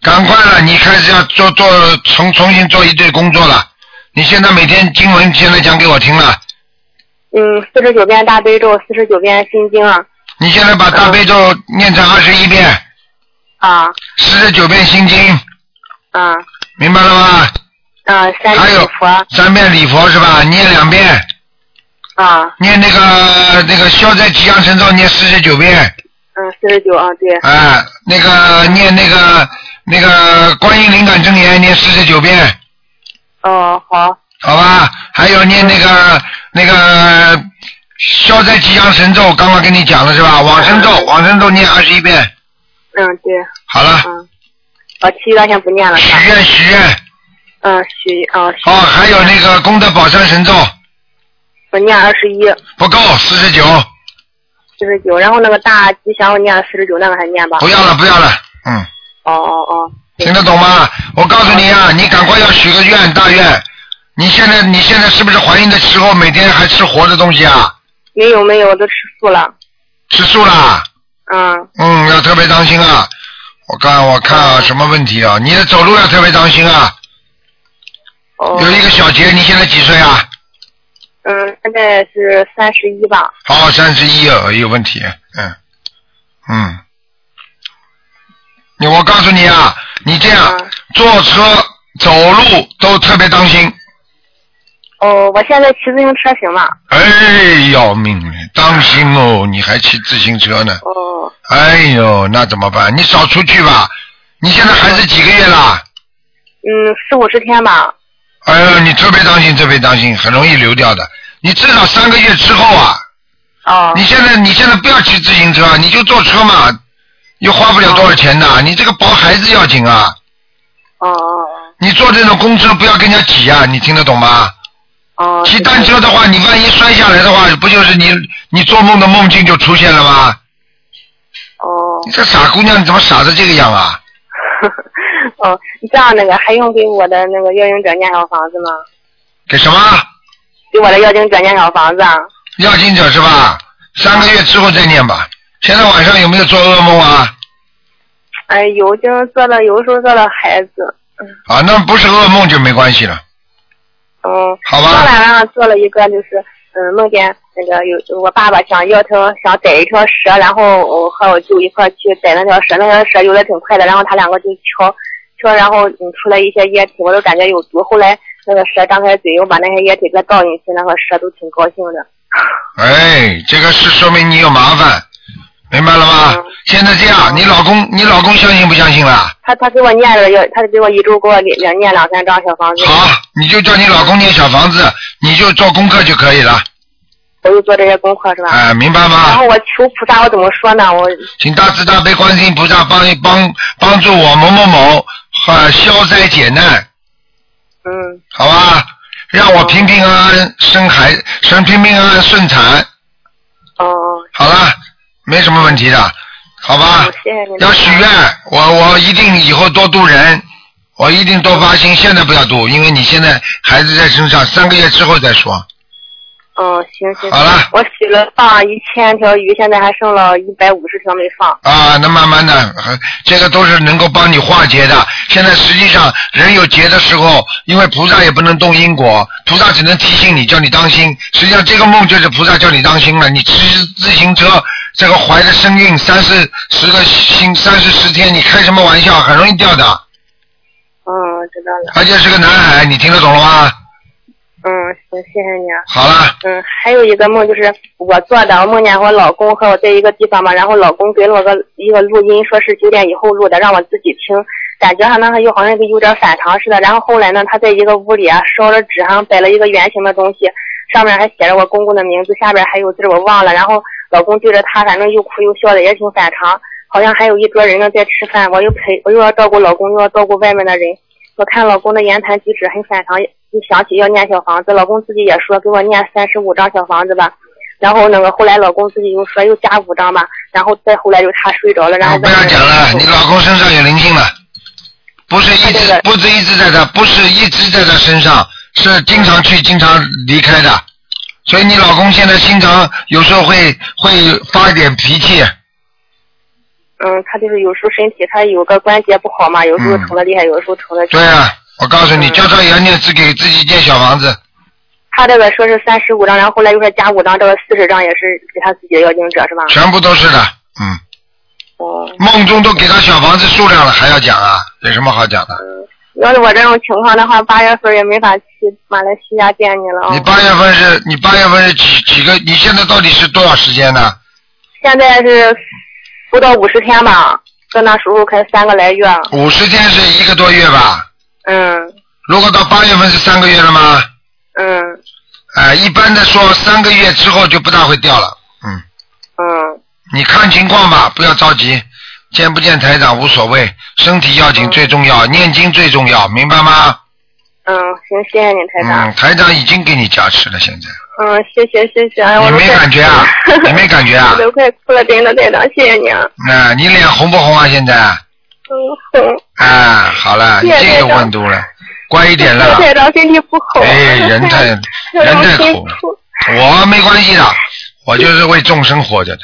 赶快了，你开始要做做重重新做一堆工作了。你现在每天经文现在讲给我听了，嗯，四十九遍大悲咒，四十九遍心经啊。你现在把大悲咒念成二十一遍，啊四十九遍心经，啊明白了吗？啊，三还有礼佛。三遍礼佛是吧？念两遍，啊，念那个那个消灾吉祥神咒念四十九遍，嗯，四十九啊，对，啊，那个念那个那个观音灵感真言念四十九遍，哦，好，好吧？还有念那个那个消灾吉祥神咒，刚刚跟你讲了是吧？往生咒，往生咒念二十一遍，嗯，对，好了，嗯，哦，其余的先不念了，许？愿许愿。嗯，许啊，许哦，还有那个功德宝山神咒我念二十一，不够，四十九，四十九，然后那个大吉祥我念了四十九，那个还念吧？不要了，不要了，嗯，哦哦哦，听得懂吗？我告诉你啊，你赶快要许个愿，大愿。你现在你现在是不是怀孕的时候每天还吃活的东西啊？没有没有，我都吃素了，吃素啦？嗯，嗯，要特别当心啊！我看我看啊，什么问题啊？你的走路要特别当心啊！哦，有一个小杰，你现在几岁啊？嗯，现在是三十一吧，哦，三十一哦，有问题，嗯嗯。你我告诉你啊，你这样嗯坐车、走路都特别当心。哦，我现在骑自行车行吗？哎，要命了，当心哦！你还骑自行车呢？哦，哎呦，那怎么办？你少出去吧。你现在孩子几个月啦？嗯，四五十天吧，哎呦，你特别当心，特别当心，很容易流掉的。你至少三个月之后啊，哦你现在你现在不要骑自行车，你就坐车嘛，又花不了多少钱的。你这个抱孩子要紧啊！哦哦你坐这种公车不要跟人家挤啊，你听得懂吗？哦，骑单车的话，你万一摔下来的话，不就是你你做梦的梦境就出现了吗？哦你这傻姑娘，你怎么傻成这个样啊？哦，你这样那个还用给我的那个妖精者念小房子吗？给什么？给我的妖精者念小房子啊？要经者是吧？三个月之后再念吧。现在晚上有没有做噩梦啊？哎，有就是做了，有时候做了孩子，啊，那不是噩梦就没关系了，嗯，好吧？昨晚上做了一个，就是嗯，梦见那个有我爸爸想要条想逮一条蛇，然后我和我舅一块去逮那条蛇，那条蛇游的挺快的，然后他两个就敲敲，然后嗯出来一些液体，我都感觉有毒。后来那个蛇张开嘴，又把那些液体再倒进去，那个蛇都挺高兴的。哎，这个是说明你有麻烦，明白了吗？嗯现在这样，你老公你老公相信不相信了？他他给我念了要，他给我一周给我两念两三张小房子，好，你就叫你老公念小房子，你就做功课就可以了，我就做这些功课是吧？哎，明白吗然？后我求菩萨，我怎么说呢？我请大慈大悲观世音菩萨帮帮帮助我某某某呃消灾解难，嗯好吧？让我平平安安生孩生平平安安顺产，哦，好了，没什么问题的，好吧。要许愿，我我一定以后多度人，我一定多发心。现在不要度，因为你现在孩子在身上，三个月之后再说。嗯，行行。好了我洗了放一千条鱼，现在还剩了一百五十条没放。啊，那慢慢的，呃这个都是能够帮你化解的。现在实际上人有劫的时候，因为菩萨也不能动因果，菩萨只能提醒你，叫你当心。实际上这个梦就是菩萨叫你当心了。你骑自行车，这个怀着身孕三四十个星三四十天，你开什么玩笑？很容易掉的，嗯，知道了。而且是个男孩，你听得懂了吗？嗯，行，谢谢你啊。好了，嗯，还有一个梦就是我做的，我梦见我老公和我在一个地方嘛，然后老公给了我个一个录音，说是九点以后录的，让我自己听，感觉上呢又好像有点反常似的。然后后来呢，他在一个屋里啊，烧了纸上摆了一个圆形的东西，上面还写着我公公的名字，下边还有字我忘了。然后老公对着他，反正又哭又笑的，也挺反常。好像还有一桌人呢在吃饭，我又陪我又要照顾老公，又要照顾外面的人。我看老公的言谈举止很反常，一想起要念小房子，老公自己也说给我念三十五张小房子吧。然后那个后来老公自己又说又加五张吧，然后再后来就他睡着了，然后啊不要讲了，你老公身上有灵性了，不是一直不是一直在他，不是一直在他身上，是经常去经常离开的，所以你老公现在经常有时候会会发一点脾气，嗯，他就是有时候身体他有个关节不好嘛，有时候嗯疼的厉害，有时候疼的。对啊，我告诉你，嗯叫他也要念自给自己建小房子，他这个说是三十五张，然后后来又说加五张，这个四十张也是给他自己的要经者是吧？全部都是的，嗯。哦。梦中都给他小房子数量了，还要讲啊？有什么好讲的？要是我这种情况的话，八月份也没法去马来西亚见你了啊。你八月份是你八月份是几几个？你现在到底是多少时间呢？现在是不到五十天吧，在那时候开三个来月。五十天是一个多月吧？嗯如果到八月份是三个月了吗？嗯哎、一般的说三个月之后就不大会掉了。嗯，嗯你看情况吧，不要着急，见不见台长无所谓，身体要紧最重要，念经最重要，明白吗？嗯，行，谢谢你台长。嗯，台长已经给你加持了，现在嗯，谢谢谢谢，哎，我你没感觉啊？你没感觉啊我？都快哭了，真的太长，谢谢你啊。那、你脸红不红啊？现在？嗯，红。啊，好了，已谢谢经有台长温度了，乖一点了。太长身体不好。哎，人太人太苦了，我没关系的，我就是为众生活着的。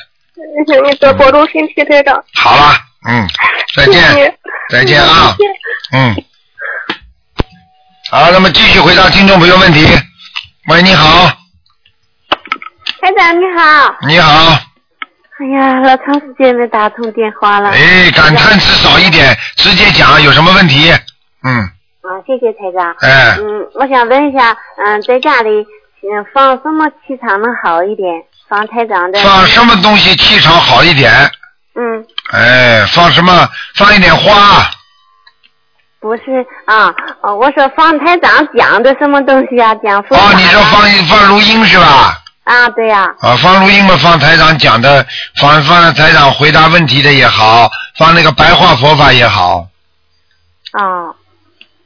请你多保重身体，太长。好了，嗯，再谢谢见，再见啊，嗯。好，那么继续回答听众朋友问题。喂，你好，台长你好，你好，哎呀，老长时间没打通电话了。哎，感叹词少一点，直接讲，有什么问题？嗯，啊，谢谢台长。哎嗯，我想问一下，嗯，在家里，嗯，放什么气场能好一点？放台长的。放什么东西气场好一点？嗯，哎，放什么？放一点花，不是啊，哦，我说放台长讲的什么东西啊？讲佛法哦，你说放一放录音是吧？啊，对呀、啊，放录音嘛，放台长讲的，放放台长回答问题的也好，放那个白话佛法也好，哦，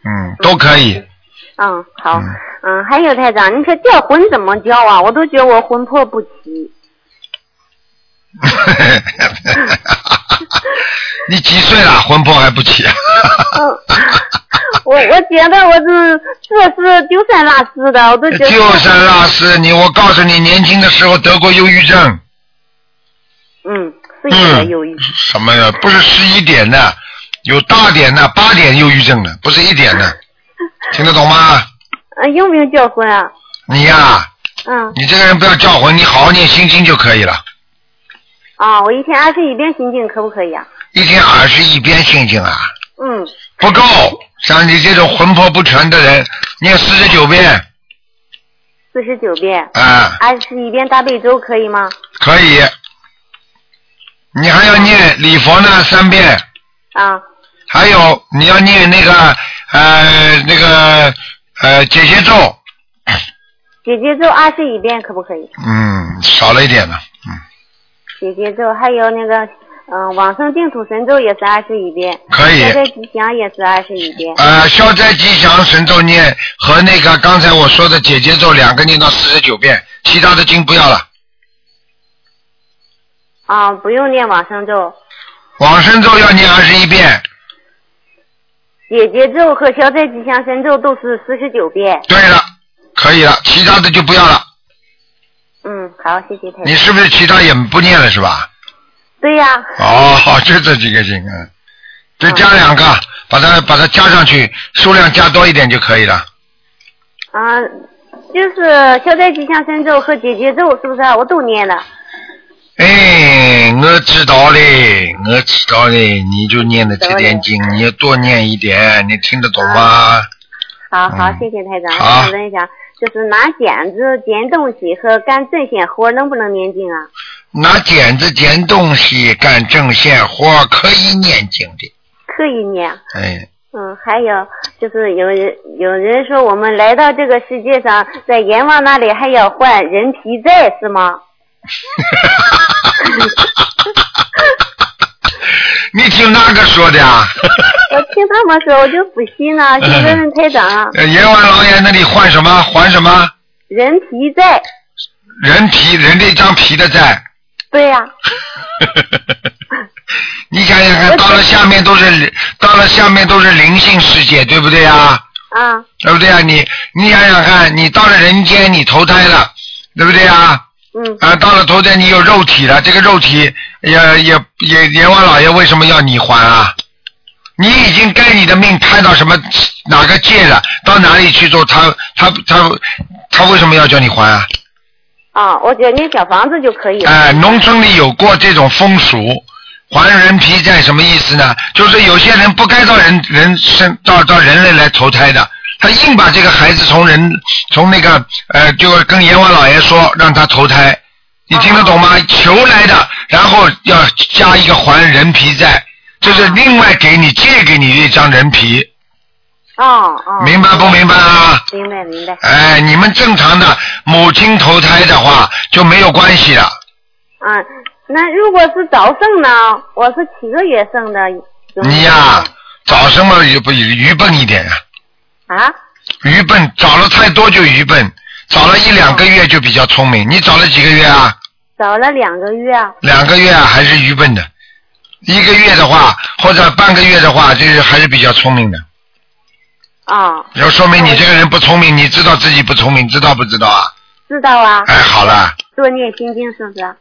嗯，都可以。嗯，好，嗯，还有台长，你说掉魂怎么掉啊？我都觉得我魂魄不齐。你几岁了？魂魄还不齐？我我觉得我是这是丢三落四的，我都觉得。丢三落四，你我告诉你，年轻的时候得过忧郁症。嗯，是有点忧郁。什么呀？不是十一点的，有大点的，八点忧郁症的，不是一点的，听得懂吗？嗯，用不用叫魂啊？你呀、嗯，你这个人不要叫魂，你好好念心经就可以了，啊，我一天二十一遍心经可不可以啊？一天二十一遍心经啊，嗯，不够。像你这种魂魄不全的人，念四十九遍四十九遍。啊，二十一遍大悲咒可以吗？可以。你还要念礼佛呢三遍，啊，还有你要念那个呃那个呃姐姐咒，姐姐咒二十一遍可不可以？嗯，少了一点了。姐姐咒还有那个嗯往生净土神咒也是二十一遍。可以消灾吉祥也是二十一遍。呃，消灾吉祥神咒念和那个刚才我说的姐姐咒两个念到四十九遍，其他的经不要了。啊，不用念往生咒，往生咒要念二十一遍。姐姐咒和消灾吉祥神咒都是四十九遍。对了，可以了，其他的就不要了。嗯，好，谢谢台长。你是不是其他也不念了是吧？对呀、哦，好就这几个经，嗯，就加两个，把它把它加上去，数量加多一点就可以了。啊，就是消灾吉祥神咒和姐姐咒是不是啊？我都念了。哎，我知道嘞，我知道嘞，你就念的这点经，你要多念一点，你听得懂吗？好好，嗯谢谢台长。我想问一下，就是拿剪子剪东西和干针线活能不能念经啊？拿剪子剪东西，干针线活可以念经的。可以念。哎，嗯，还有就是有人有人说我们来到这个世界上，在阎王那里还要还人皮债是吗？你听哪个说的啊？我听他们说，我就不信了，就问问台长阎王老爷那里换什么？还什么？人皮债，人皮，人的一张皮的债。对呀、你想想看，到了下面都是，到了下面都是灵性世界，对不对呀？啊，对不对啊？你你想想看，你到了人间，你投胎了，对不对啊？嗯。啊，到了头天，你有肉体了，这个肉体也也也阎王老爷为什么要你还啊？你已经该你的命摊到什么哪个界了？到哪里去做？他他他他为什么要叫你还啊？啊，我觉得念小房子就可以了。哎，农村里有过这种风俗，还人皮债什么意思呢？就是有些人不该到人人生到到人类来投胎的，他硬把这个孩子从人从那个呃，就跟阎王老爷说让他投胎，你听得懂吗？求来的，然后要加一个还人皮债，这是另外给你借给你一张人皮，哦哦。明白不明白啊？明白明白。哎，你们正常的母亲投胎的话就没有关系了。嗯，那如果是早生呢？我是七个月生的。你呀、早生嘛也不愚笨一点呀、啊？愚笨找了太多就愚笨，找了一两个月就比较聪明。你找了几个月啊？找了两个月啊。两个月啊还是愚笨的，一个月的话或者半个月的话，就是还是比较聪明的。啊，要说明你这个人不聪明，你知道自己不聪明，知道不知道啊？知道啊。哎，好了。多念心经是不是？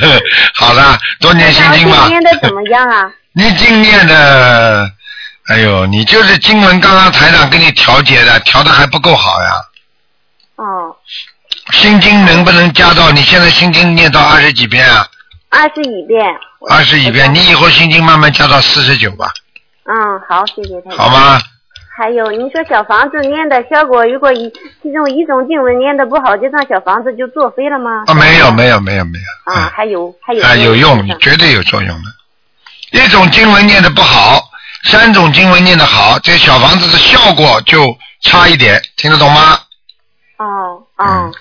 好了，多念心经吧。我念的怎么样啊？你经念的，哎呦，你就是经文刚刚台长给你调节的，调的还不够好呀。哦，心经能不能加到？你现在心经念到二十几遍啊？二十一遍。二十一遍，你以后心经慢慢加到四十九吧，嗯，好，谢谢台长。好吗？还有，你说小房子念的效果，如果一其中一种经文念的不好，这张小房子就作废了吗？啊，没有没有没有没有，啊，还有还有。啊有用，绝对有作用的。一种经文念的不好，三种经文念的好，这小房子的效果就差一点，听得懂吗？哦哦。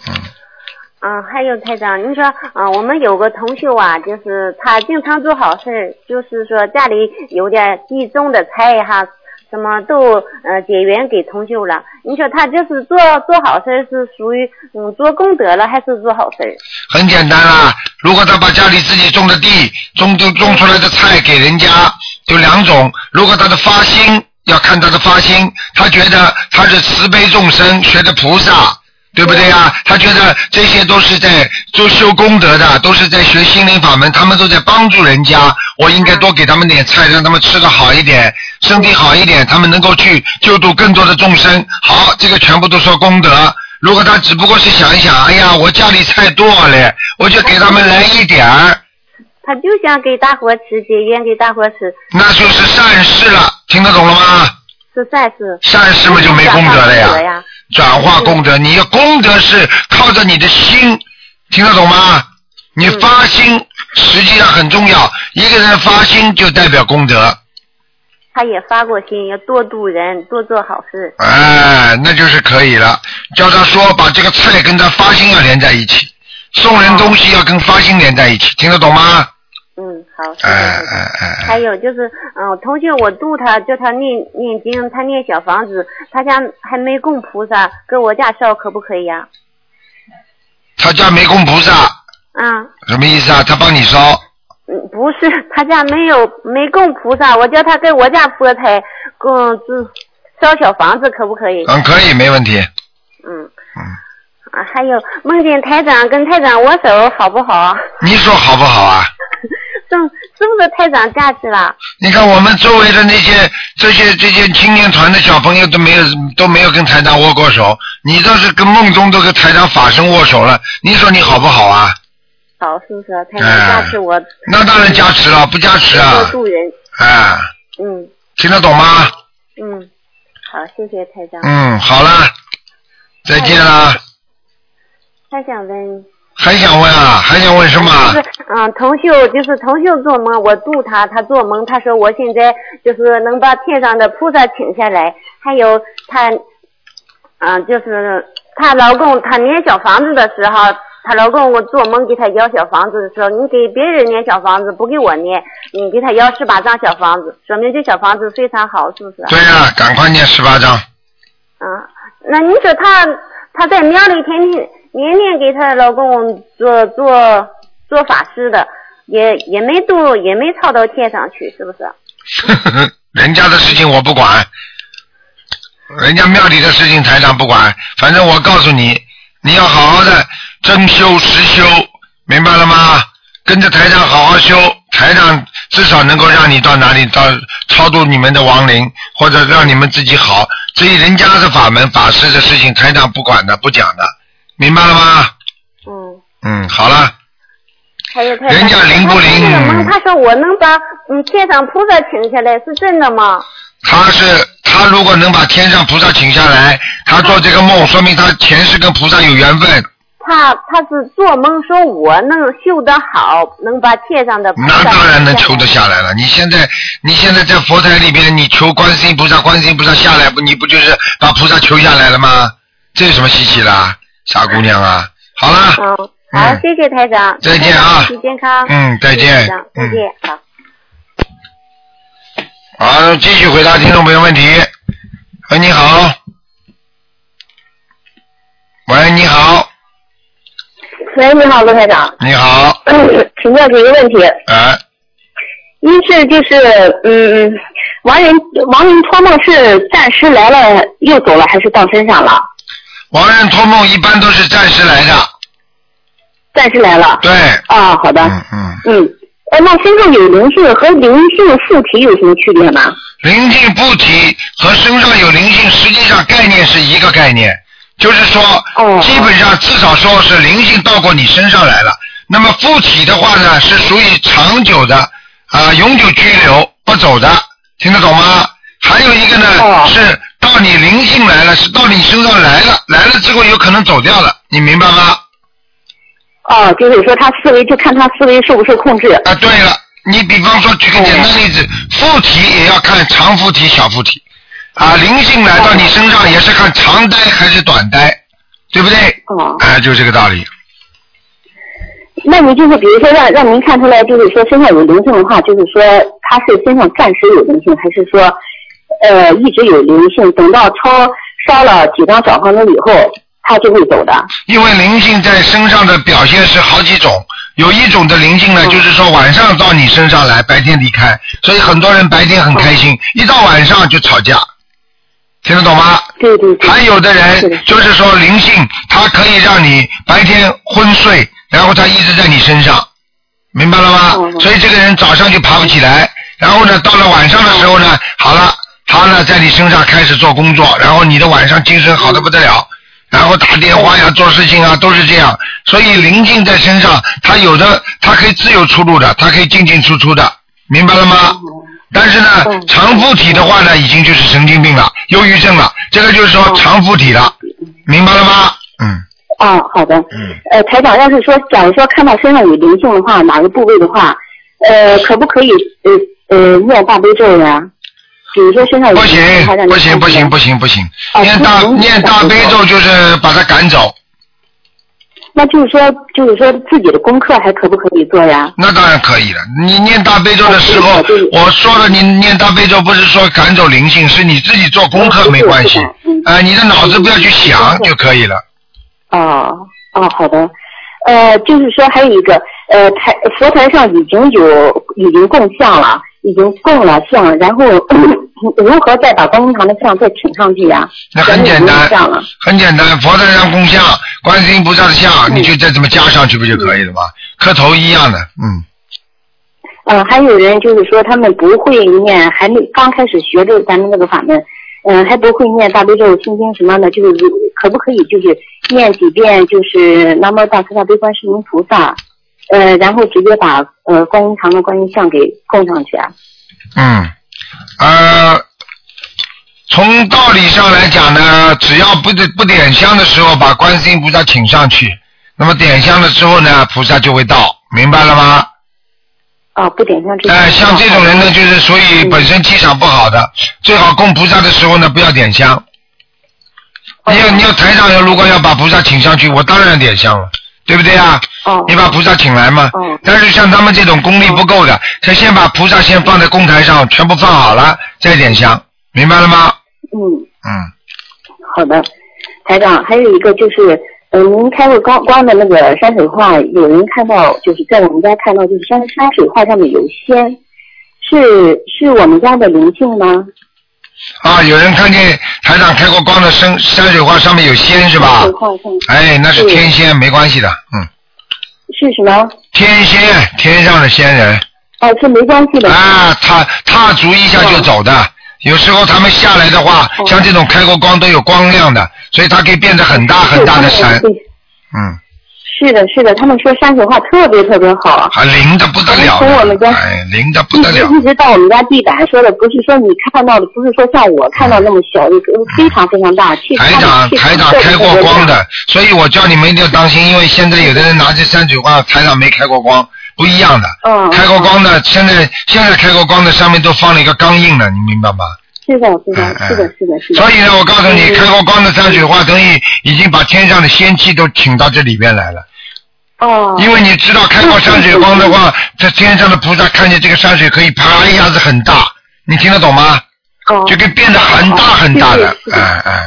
嗯，还有台长，你说，嗯，我们有个同学啊，就是他经常做好事，就是说家里有点地种的菜哈，什么都呃结缘给同学了。你说他就是做做好事是属于嗯做功德了，还是做好事？很简单啦，如果他把家里自己种的地、种种种出来的菜给人家，就两种。如果他的发心，要看他的发心，他觉得他是慈悲众生，学的菩萨。对不对呀？他觉得这些都是在做修功德的，都是在学心灵法门，他们都在帮助人家。我应该多给他们点菜，让他们吃的好一点，身体好一点，他们能够去救度更多的众生。好，这个全部都说功德。如果他只不过是想一想，哎呀，我家里菜多了，我就给他们来一点儿，他就想给大伙吃，结缘给大伙吃，那就是善事了。听得懂了吗？是善事。善事嘛就没功德了呀转化功德你要功德是靠着你的心，听得懂吗？你发心实际上很重要，一个人发心就代表功德，他也发过心，要多度人，多做好事。哎，那就是可以了。叫他说把这个菜跟他发心要连在一起，送人东西要跟发心连在一起，听得懂吗？嗯，好。谢谢哎哎哎哎，还有就是，嗯，同学我度他，叫他念念经，他念小房子，他家还没供菩萨，搁我家烧可不可以呀、他家没供菩萨，啊？什么意思啊？他帮你烧，嗯，不是，他家没有没供菩萨，我叫他给我家佛台供自烧小房子，可不可以？嗯，可以，没问题。嗯。啊，还有梦见台长跟台长握手，好不好？你说好不好啊？是是不是台长加持了？你看我们周围的那些这些这些青年团的小朋友都没有都没有跟台长握过手，你倒是跟梦中都跟台长法身握手了，你说你好不好啊？好，是不是台长加持我？那当然加持了，不加持啊？度人。啊，嗯听得懂吗？嗯，好，谢谢台长。嗯，好了，再见啦。还想问，还想问啊？还想问什么？就是嗯，同修就是同修做梦，我度他，他做梦，他说我现在就是能把天上的菩萨请下来，还有他，嗯，就是她老公她念小房子的时候，她老公我做梦给他要小房子的时候，你给别人念小房子，不给我念，你给他要十八张小房子，说明这小房子非常好，是不是？对呀、赶快念十八张。啊，那你说他他在庙里天天年年给她老公做做做法事的，也也没度也没抄到天上去，是不是？人家的事情我不管，人家庙里的事情台长不管，反正我告诉你，你要好好的真修实修，明白了吗？跟着台长好好修，台长至少能够让你到哪里到超度你们的亡灵，或者让你们自己好。至于人家的法门法师的事情，台长不管的，不讲的，明白了吗？嗯。嗯，好了，还有人家灵不灵他做这个梦他说我能把嗯天上菩萨请下来，是真的吗？他是他如果能把天上菩萨请下来，他做这个梦，说明他前世跟菩萨有缘分。他他是做梦说我能修得好，能把天上的菩萨那当然能求得下来了。你现在你现在在佛台里边，你求观世音菩萨，观世音菩萨下来，不你不就是把菩萨求下来了吗？这有什么稀奇啦，傻姑娘啊！好了，好，好，谢谢台长，再见啊身体健康。嗯再见再嗯见，好。好，继续回答听众朋友问题。喂，你好。喂，你好，喂，你好，罗台长，你好，请教几个问题。哎，一是就是，嗯，亡人亡人托梦是暂时来了又走了，还是到身上了？亡人托梦一般都是暂时来的，暂时来了。对，啊，好的。嗯嗯，嗯，呃，那身上有灵性和灵性附体有什么区别吗？灵性附体和身上有灵性，实际上概念是一个概念，就是说，哦基本上至少说是灵性到过你身上来了。那么附体的话呢，是属于长久的啊、永久居留不走的，听得懂吗？还有一个呢、哦是到你灵性来了，是到你身上来了，来了之后有可能走掉了，你明白吗？哦，就是说他思维就看他思维受不受控制。啊，对了，你比方说举个简单例子，附体也要看长附体、小附体，啊，灵性来到你身上也是看长呆还是短呆，对不对？哦，哎，就这个道理。那你就是比如说让让您看出来，就是说身上有灵性的话，就是说他是身上暂时有灵性，还是说呃一直有灵性，等到超烧了几张小房子以后，他就会走的。因为灵性在身上的表现是好几种，有一种的灵性呢，就是说晚上到你身上来，白天离开，所以很多人白天很开心，一到晚上就吵架，听得懂吗？对对对。还有的人就是说灵性，它可以让你白天昏睡，然后它一直在你身上，明白了吗？所以这个人早上就爬不起来，然后呢，到了晚上的时候呢，好了，他呢在你身上开始做工作，然后你的晚上精神好的不得了，然后打电话呀、做事情啊都是这样，所以灵性在身上，他有的他可以自由出入的，他可以进进出出的，明白了吗？但是呢，长附体的话呢，已经就是神经病了，忧郁症了，这个就是说长附体了，明白了吗？嗯。啊，好的。嗯。呃，台长，要是说，假如说看到身上有灵性的话，哪个部位的话，呃，可不可以呃呃念大悲咒呀？比如说身上有不行，不行，不行，不行，不行，哦念大念大悲咒就是把他赶走，那就是说，就是说自己的功课还可不可以做呀？那当然可以了。你念大悲咒的时候我说了，你念大悲咒不是说赶走灵性，是你自己做功课没关系，嗯啊，你的脑子不要去想就可以了。哦哦，好的。呃，就是说还有一个，呃，台佛台上已经有已经供像了，已经供了像，然后 如何再把观音堂的像再请上去呀？那很简单。很简单，佛台上供像，观世音菩萨的像，嗯你就再这么加上去不就可以了吗？磕头一样的，嗯。嗯，还有人就是说他们不会念，还没刚开始学这咱们这个法门，嗯，还不会念大悲咒、心经什么的，就是如可不可以就是念几遍就是南无大慈大悲观世音菩萨，呃，然后直接把呃观音堂的观音像给供上去啊？嗯，呃，从道理上来讲呢，只要不不点香的时候，把观世音菩萨请上去，那么点香了之后呢，菩萨就会到，明白了吗？哦，不点香之前。哎、像这种人呢，就是所以本身气场不好的，最好供菩萨的时候呢，不要点香。你要你要台上要如果要把菩萨请上去，我当然点香了，对不对啊？哦。你把菩萨请来嘛。哦。但是像他们这种功力不够的，他先把菩萨先放在供台上，全部放好了，再点香，明白了吗？嗯，嗯，好的，台长，还有一个就是，呃，您开过光光的那个山水画，有人看到，就是在我们家看到，就是山山水画上面有仙，是是我们家的灵性吗？啊，有人看见台长开过光的山山水画上面有仙是吧？哎，那是天仙，没关系的，嗯，是什么？天仙，天上的仙人，哦，这没关系的。啊，踏踏足一下就走的。有时候他们下来的话，哦像这种开过光都有光亮的，所以它可以变得很大很大的山。对嗯，是的，是的，他们说山水画特别特别好。还灵的不得了从我们家，哎，灵的不得了。一直到我们家地板，说的不是说你看到的，不是说像我看到那么小，一个非常非常大。气台长，台长开过光。的，所以我叫你们一定要当心，因为现在有的人拿着山水画，台长没开过光，不一样的。嗯，开过光的，现在现在开过光的上面都放了一个钢印了，你明白吗？是的，是的，嗯是的，是的，是的。所以呢，我告诉你，开过光的山水画等于已经把天上的仙气都请到这里边来了。哦。因为你知道，开过山水光的话，这天上的菩萨看见这个山水可以啪一下子很大，你听得懂吗？哦。就跟变得很大很大的是，的哎哎，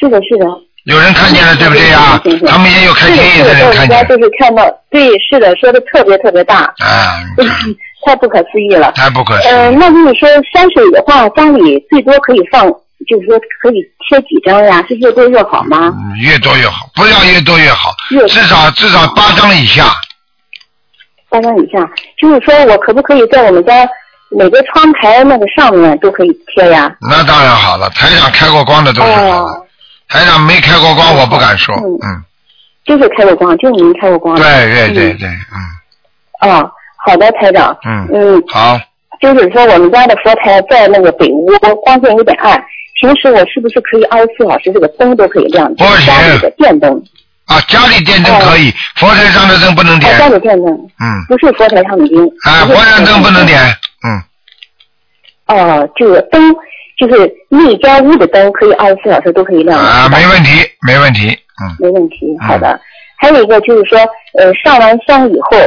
是的，是的。有人看见了，对不对呀？他们也有开天眼的人看见，大家就是看到，对，是的，说的特别特别大，啊，太不可思议了。太不可思议。呃，那就是说山水的话，家里最多可以放，就是说可以贴几张呀？是越多越好吗？嗯越多越好，不要越多越好，越至少至少八张以下。八张以下，就是说我可不可以在我们家每个窗台那个上面都可以贴呀？那当然好了，台长开过光的都是好的，哦，台长没开过光我不敢说，嗯嗯，就是开过光，就是您开过光的。对对对嗯对，嗯哦，好的，台长。嗯，嗯，好，就是说我们家的佛台在那个北屋，光线有点暗。平时我是不是可以二十四小时这个灯都可以亮？不行家里的电灯，啊，家里电灯可以，佛台上的灯不能哦，点，家里电灯嗯，不是佛台上的灯。啊，佛台灯不能点，嗯，哦，这个灯就是那家屋的灯可以二十四小时都可以亮的。啊，没问题，没问题，嗯，没问题，好的。还有一个就是说，呃，上完香以后，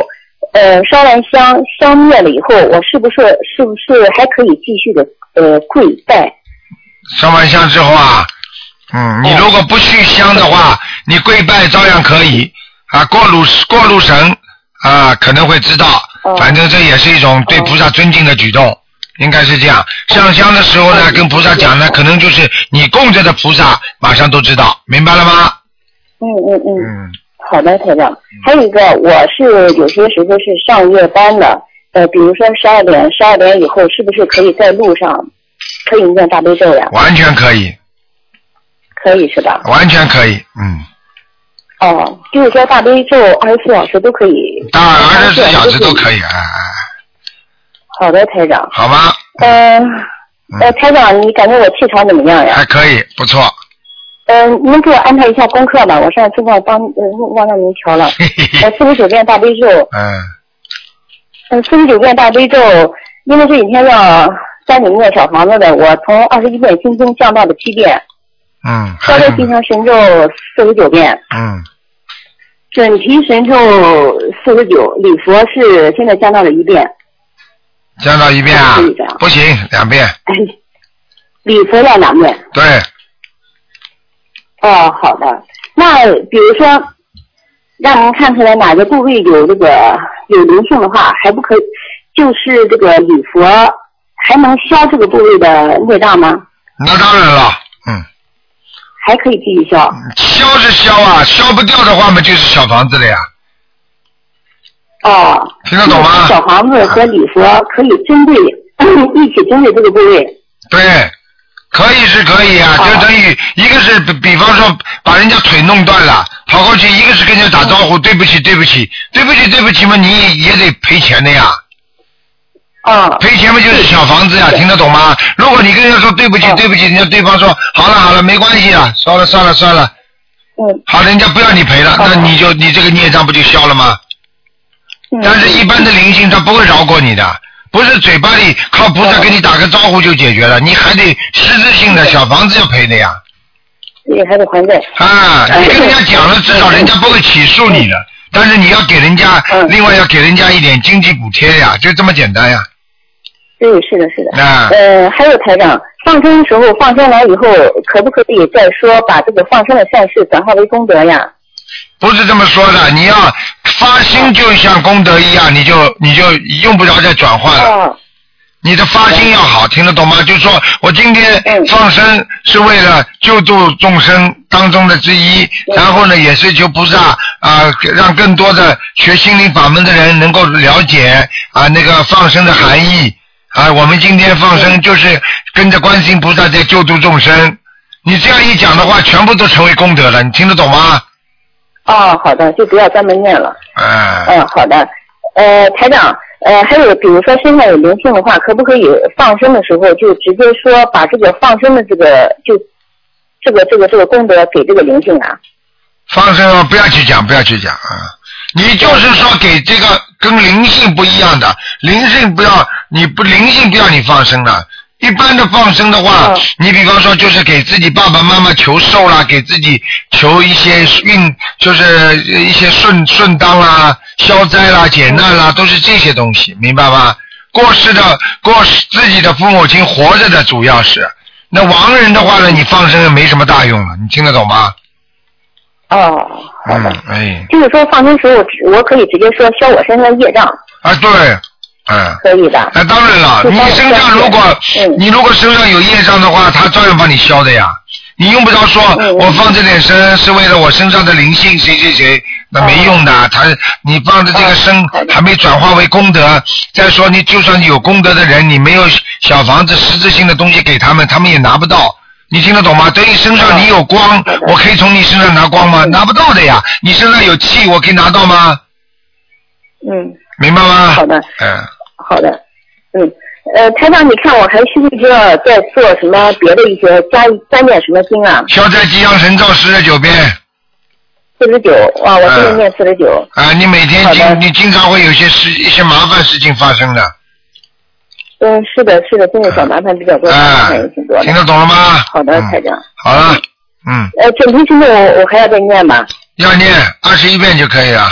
呃，烧完香，香灭了以后，我是不是是不是还可以继续的呃跪拜？上完香之后啊，嗯，你如果不续香的话，你跪拜照样可以啊，过路过路神啊可能会知道，反正这也是一种对菩萨尊敬的举动，应该是这样。上香的时候呢，跟菩萨讲呢，可能就是你供着的菩萨马上都知道，明白了吗？嗯嗯嗯。嗯。好的，台长。还有一个，我是有些时候是上夜班的，呃，比如说十二点，十二点以后，是不是可以在路上可以念大悲咒呀？完全可以，可以是吧？完全可以，嗯，哦，就是说大悲咒二十四小时都可以。当然二十四小时都可以。以，哎哎，好的，台长。好吗？嗯、呃，台长，你感觉我气场怎么样呀？还可以，不错。嗯、呃，您给我安排一下功课吧，我上次忘帮呃忘让您调了。呃，四十九遍大悲咒。嗯。嗯，四十九遍大悲咒，因为这几天要三点念小房子的，我从二十一遍心经降到了七遍。嗯。消灾吉祥神咒四十九遍。嗯。准提神咒四十九，礼佛是现在降到了一遍。降到一遍啊？不行，两遍。哎，礼佛要两遍。对。哦，好的。那比如说，让您看出来哪个部位有这个有灵性的话，还不可以，就是这个礼佛还能消这个部位的孽障吗？那当然了，嗯。还可以继续消。消是消啊，消不掉的话嘛，就是小房子了呀。哦。听得懂吗？小房子和礼佛可以针对 一起针对这个部位。对。可以是可以啊，就等于一个是比比方说把人家腿弄断了，跑过去，一个是跟人家打招呼，对不起对不起，对不起对不起嘛，你也得赔钱的呀。啊。赔钱不就是小房子呀，听得懂吗？如果你跟人家说对不起对不起，人家对方说好了好了没关系啊，算了算了算了。嗯。好，人家不要你赔了，那你就你这个孽障不就消了吗？嗯。但是，一般的灵性他不会饶过你的。不是嘴巴里靠菩萨给你打个招呼就解决了，你还得实质性的小房子要赔的呀。你，还得还债。啊，你跟人家讲了，至少人家不会起诉你的。但是你要给人家，另外要给人家一点经济补贴呀，就这么简单呀。对，是的，是的。那。呃，还有台长，放生的时候放生完以后，可不可以再说把这个放生的善事转化为功德呀？不是这么说的，你要发心就像功德一样，你就你就用不着再转换了。你的发心要好，听得懂吗？就是说我今天放生是为了救助众生当中的之一，然后呢，也是求菩萨啊、让更多的学心灵法门的人能够了解啊那个放生的含义啊。我们今天放生就是跟着观世音菩萨在救度众生。你这样一讲的话，全部都成为功德了，你听得懂吗？哦，好的，就不要专门念了。哎、嗯，好的。呃，台长，呃，还有比如说身上有灵性的话，可不可以放生的时候就直接说把这个放生的这个就这个这个这个功德给这个灵性啊？放生啊，不要去讲，不要去讲啊！你就是说给这个跟灵性不一样的，灵性不要你不灵性不要你放生了。一般的放生的话，你比方说就是给自己爸爸妈妈求寿啦，给自己求一些运，就是一些顺顺当啦、消灾啦、解难啦，都是这些东西，明白吧？过世的过世自己的父母亲活着的主要是，那亡人的话呢，你放生也没什么大用了，你听得懂吗？哦，嗯，哎，就是说放生时候我可以直接说消我身上的业障，啊对，嗯。可以的。那当然了，你身上如果你如果身上有业障的话，他照样帮你消的呀。你用不着说，我放这点生是为了我身上的灵性谁谁谁，那没用的。他你放的这个生还没转化为功德。再说你就算有功德的人，你没有小房子实质性的东西给他们，他们也拿不到。你听得懂吗？等于身上你有光，我可以从你身上拿光吗？拿不到的呀。你身上有气，我可以拿到吗？嗯，明白吗？好的，嗯。好的，嗯，呃，台长，你看我还需不需要再做什么别的一些加加点什么经啊？消灾吉祥神咒四十九遍。四十九，哇，我现在念四十九。啊，你每天经你经常会有些事一些麻烦事情发生的，嗯，是的，是的，现在小麻烦比较多，麻烦也挺多的。听得懂了吗？好的，台长。好了，嗯，呃，准提心咒我我还要再念吗？要念二十一遍就可以了。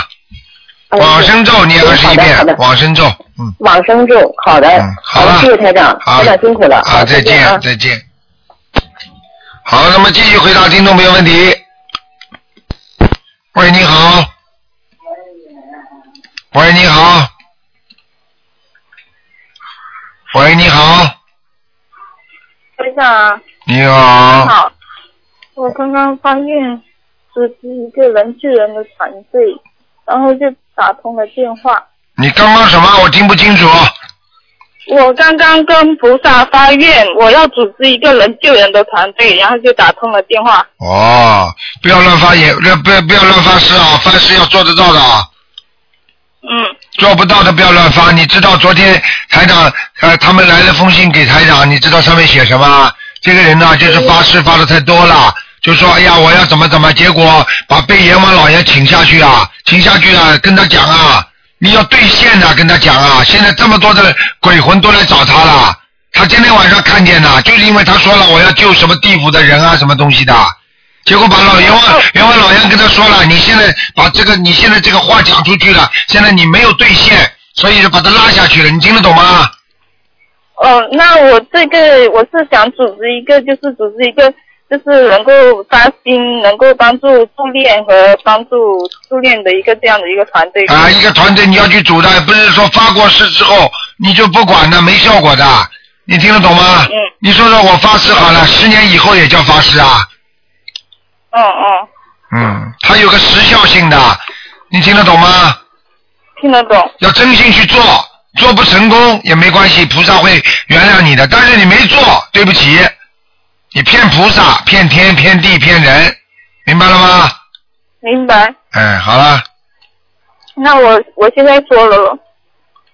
往生咒念二十一遍，往生咒，嗯，往生咒，好的，好的，谢谢台长，好台长辛苦了，啊，再见，再见。好，那么继续回答听众朋友问题。喂，你好。喂，你好。喂，你好。台长。你好。你好。我刚刚发现组织一个人救人的团队，然后就打通了电话。你刚刚什么？我听不清楚。我刚刚跟菩萨发愿，我要组织一个人救人的团队，然后就打通了电话。哦，不要乱发言，不要不要不要乱发誓啊！发誓要做得到的啊。嗯。做不到的不要乱发。你知道昨天台长呃他们来了封信给台长，你知道上面写什么？这个人呢就是发誓发的太多了，就说哎呀我要怎么怎么，结果把被阎王老爷请下去啊，请下去啊，跟他讲啊，你要兑现的、跟他讲啊，现在这么多的鬼魂都来找他了，他今天晚上看见了，就是因为他说了我要救什么地府的人啊，什么东西的。结果把老阎王阎王老杨跟他说了，你现在把这个你现在这个话讲出去了，现在你没有兑现，所以就把他拉下去了，你听得懂吗？哦，那我这个我是想组织一个，就是组织一个，就是能够发心，能够帮助助念和帮助助念的一个这样的一个团队。啊，一个团队你要去组的，不是说发过誓之后你就不管的，没效果的，你听得懂吗？嗯。你说说我发誓好了，十年以后也叫发誓啊？嗯嗯，嗯，它有个时效性的，你听得懂吗？听得懂。要真心去做，做不成功也没关系，菩萨会原谅你的。但是你没做，对不起，你骗菩萨、骗天、骗地、骗人，明白了吗？明白。哎，好了，那我我现在做了了。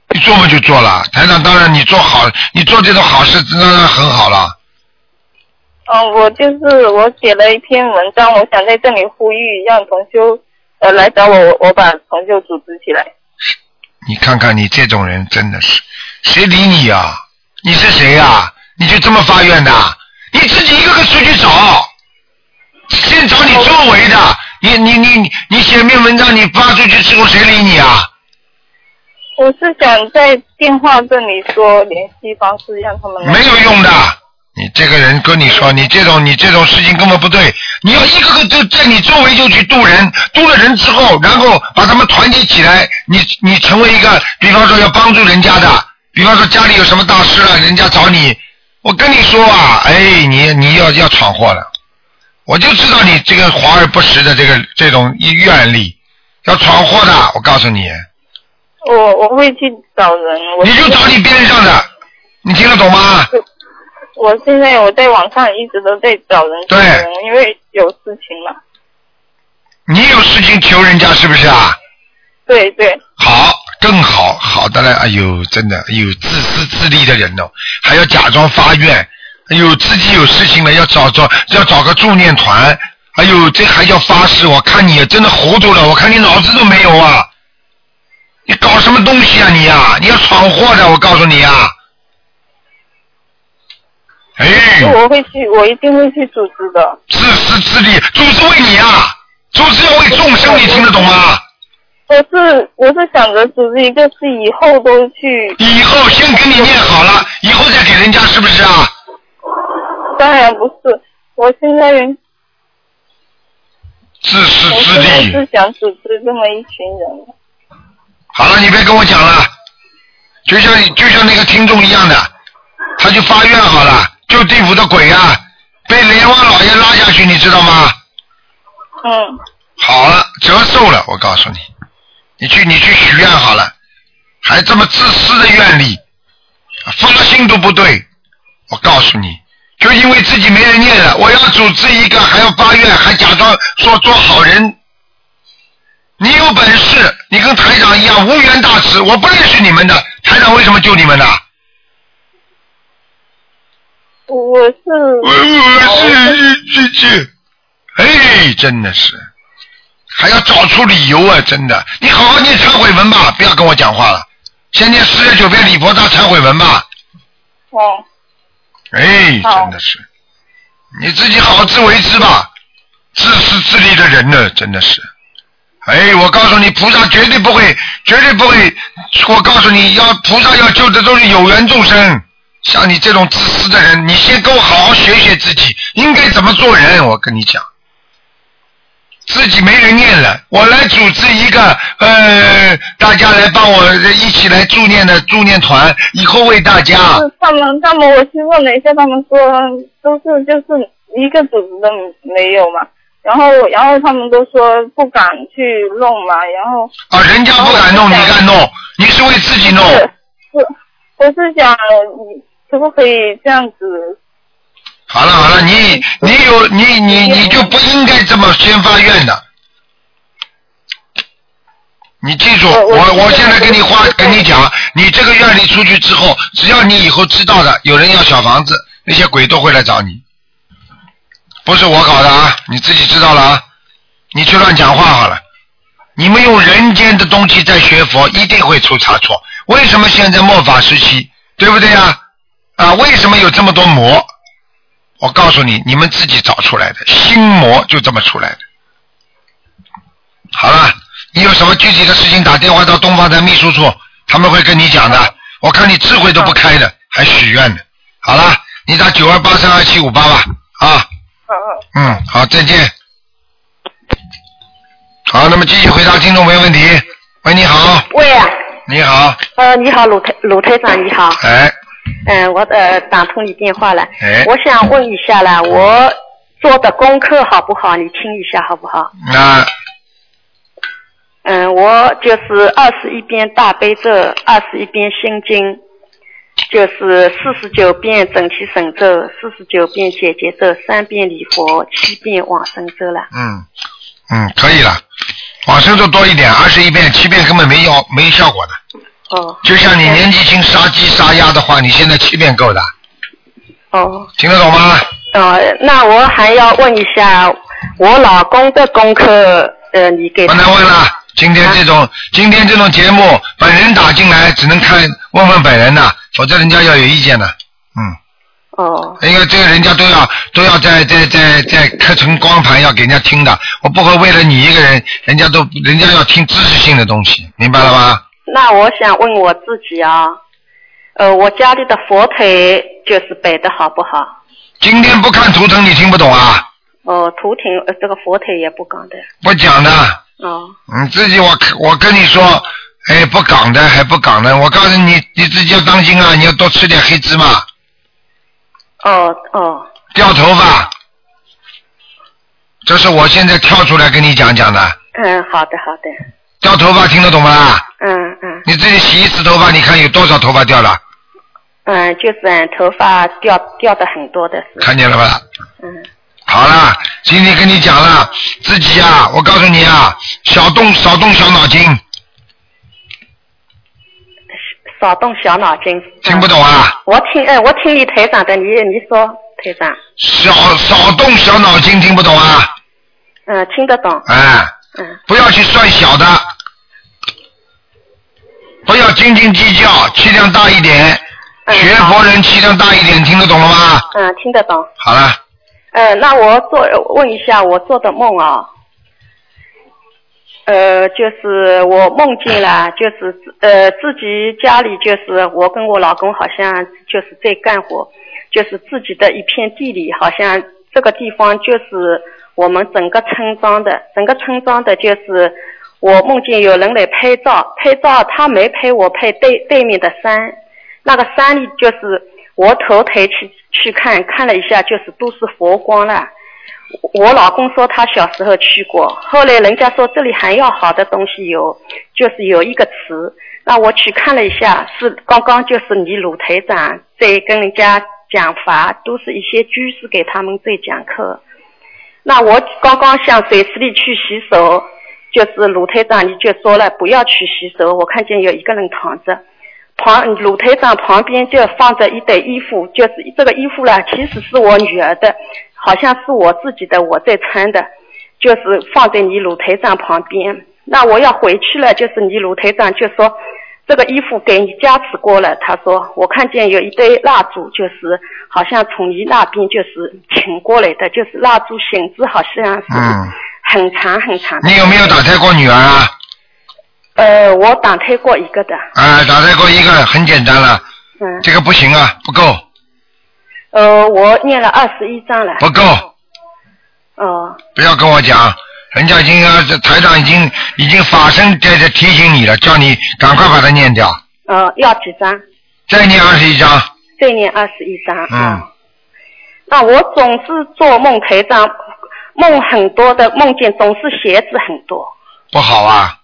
你做嘛就做了。台长，当然你做好，你做这种好事当然很好了。嗯，我就是我写了一篇文章，我想在这里呼吁，让同修呃来找我，我我把同修组织起来。你看看你这种人真的是，谁理你啊？你是谁呀、你就这么发愿的？你自己一个个出去找，先找你周围的。你你你你你写篇文章，你发出去之后谁理你啊？我是想在电话这里说联系方式，让他们没有用的。你这个人跟你说，你这种你这种事情根本不对。你要一个个就在你周围就去渡人，渡了人之后，然后把他们团结起来，你你成为一个，比方说要帮助人家的，比方说家里有什么大事了，人家找你，我跟你说啊，哎，你你要要闯祸了，我就知道你这个华而不实的这个这种愿力，要闯祸的，我告诉你，我我会去找人。我你就找你边上的，你听得懂吗？我现在我在网上一直都在找人对因为有事情嘛。你有事情求人家是不是啊？对对，好，更好，好的嘞！哎呦，真的，哎呦，自私自利的人哦，还要假装发愿，哎呦，自己有事情了要找找要找个助念团，哎呦，这还要发誓，我看你真的糊涂了，我看你脑子都没有啊！你搞什么东西啊你呀、你要闯祸的，我告诉你啊！哎，我会去，我一定会去组织的。自私自利，组织为你啊，组织要为众生，你听得懂吗？我是我是想着组织一个是以后都去。以后先给你念好了，以后再给人家，是不是啊？当然不是，我现在自私自利。是想组织这么一群人。好了，你别跟我讲了，就像就像那个听众一样的，他就发愿好了，就地府的鬼啊，被阎王老爷拉下去，你知道吗？嗯。好了，折寿了，我告诉你，你去你去许愿好了，还这么自私的愿力，发心都不对，我告诉你，就因为自己没人念了，我要组织一个，还要发愿，还假装说做好人。你有本事，你跟台长一样无缘大慈，我不认识你们的，台长为什么救你们呢？我是。我是这这，哎，真的是，还要找出理由啊！真的，你好好念忏悔文吧，不要跟我讲话了。先念四十九遍礼佛大忏悔文吧。哦。哎，真的是，你自己好自为之吧。自私自利的人呢，真的是。哎，我告诉你，菩萨绝对不会，绝对不会。我告诉你要菩萨要救的都是有缘众生。像你这种自私的人，你先跟我好好学学自己应该怎么做人。我跟你讲，自己没人念了，我来组织一个呃，大家来帮我一起来助念的助念团，以后为大家。他们，他们我去问了一下，他们说都是就是一个组织都没有嘛。然后，然后他们都说不敢去弄嘛，然后。啊，人家不敢弄，你敢弄？你是为自己弄。是，是，我是想你可不可以这样子？好了好了，你你有你你你就不应该这么先发愿的。你记住，我我现在跟你话跟你讲，你这个院里出去之后，只要你以后知道的，有人要小房子，那些鬼都会来找你。不是我搞的啊，你自己知道了啊，你去乱讲话好了。你们用人间的东西在学佛，一定会出差错。为什么现在末法时期，对不对呀？啊，为什么有这么多魔？我告诉你，你们自己找出来的，心魔就这么出来的。好了，你有什么具体的事情，打电话到东方台秘书处，他们会跟你讲的。我看你智慧都不开的，还许愿呢。好了，你打九二八三二七五八吧，啊。嗯，好，再见。好，那么继续回答听众朋友问题。喂，你好，喂啊，你好，呃，你好，鲁台鲁台长，你好。哎，嗯，我呃打通你电话了。哎我想问一下了，我做的功课好不好？你听一下好不好？那嗯，我就是二十一遍大悲咒，二十一遍心经，就是四十九遍整体神咒，四十九遍解结咒，三遍礼佛，七遍往生咒了。嗯嗯，可以了，往生咒多一点，二十一遍，七遍根本没效没效果的。哦。就像你年纪轻杀鸡杀鸭的话，你现在七遍够的，哦。听得懂吗？呃，那我还要问一下，我老公的功课，呃，你给他。不能问了。今天这种、今天这种节目，本人打进来只能看问问本人的，否则人家要有意见的。嗯。哦。因为这个人家都要都要在在在在刻成光盘要给人家听的，我不会为了你一个人，人家都人家要听知识性的东西，明白了吗？那我想问我自己啊，呃，我家里的佛腿就是摆的好不好？今天不看图腾你听不懂啊？哦，图腾呃这个佛腿也不讲的。不讲的，哦你自己我我跟你说，哎，不港的还不港的，我告诉你，你自己要当心啊！你要多吃点黑芝麻，哦哦，掉头发。这是我现在跳出来跟你讲讲的，嗯，好的好的，掉头发听得懂吗啦？嗯嗯你自己洗一次头发，你看有多少头发掉了？嗯，就是嗯头发掉掉的很多的，看见了吧？嗯。好了，今天跟你讲了，自己啊，我告诉你啊，少动少动小脑筋，少动小脑筋。听不懂啊？我听，呃，我听你台长的，你你说台长，少少动小脑筋，听不懂啊？嗯，听得懂。哎，嗯，不要去算小的，不要斤斤计较，气量大一点。学佛人气量大一点，听得懂了吗？嗯，听得懂。好了，呃，那我做问一下我做的梦啊，呃，就是我梦见了，就是呃自己家里就是我跟我老公好像就是在干活，就是自己的一片地里，好像这个地方就是我们整个村庄的，整个村庄的就是我梦见有人来拍照，拍照他没拍我拍对对面的山，那个山里就是我头抬去去看，看了一下就是都是佛光了。我老公说他小时候去过，后来人家说这里还要好的东西有，就是有一个词，那我去看了一下，是刚刚就是你鲁台长在跟人家讲法，都是一些居士给他们在讲课。那我刚刚向水池里去洗手，就是鲁台长你就说了不要去洗手，我看见有一个人躺着。旁鲁台长旁边就放着一堆衣服，就是这个衣服啦，其实是我女儿的，好像是我自己的，我在穿的，就是放在你鲁台长旁边。那我要回去了，就是你鲁台长就说这个衣服给你加持过了，他说我看见有一堆蜡烛，就是好像从你那边就是请过来的，就是蜡烛形子好像是嗯，很长很长的。你有没有打胎过女儿啊？呃，我打胎过一个的，啊，打胎过一个，很简单了，嗯，这个不行啊，不够，呃，我念了二十一章了。不够，哦，不要跟我讲，人家已经呃这台长已经已经法声在这提醒你了，叫你赶快把它念掉，呃，要几张？再念二十一张，再念二十一张。嗯，那我总是做梦，台长梦很多的，梦见总是鞋子很多。不好啊，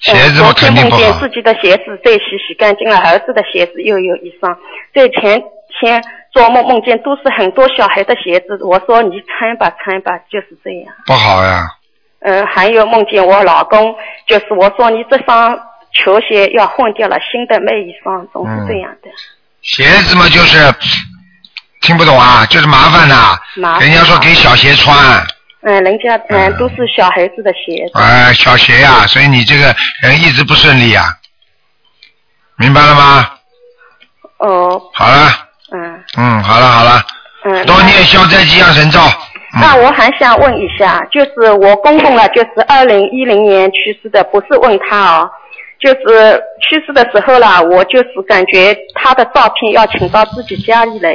鞋子嘛呃昨天肯定不好，梦见自己的鞋子被洗洗干净了，儿子的鞋子又有一双。在前天做梦梦见都是很多小孩的鞋子，我说你穿吧穿吧，就是这样。不好呀，嗯，还有梦见我老公，就是我说你这双球鞋要换掉了，新的买一双，总是这样的。鞋子嘛就是听不懂啊，就是麻烦呐、麻烦人家说给小鞋穿，嗯，人家嗯。都是小孩子的鞋子。哎、小鞋呀、所以你这个人一直不顺利呀、明白了吗？哦，好了，嗯。嗯，好了好了，嗯。多念消灾吉祥神咒。那我还想问一下，就是我公公呢，就是二零一零年去世的，不是问他哦，就是去世的时候啦，我就是感觉他的照片要请到自己家里来，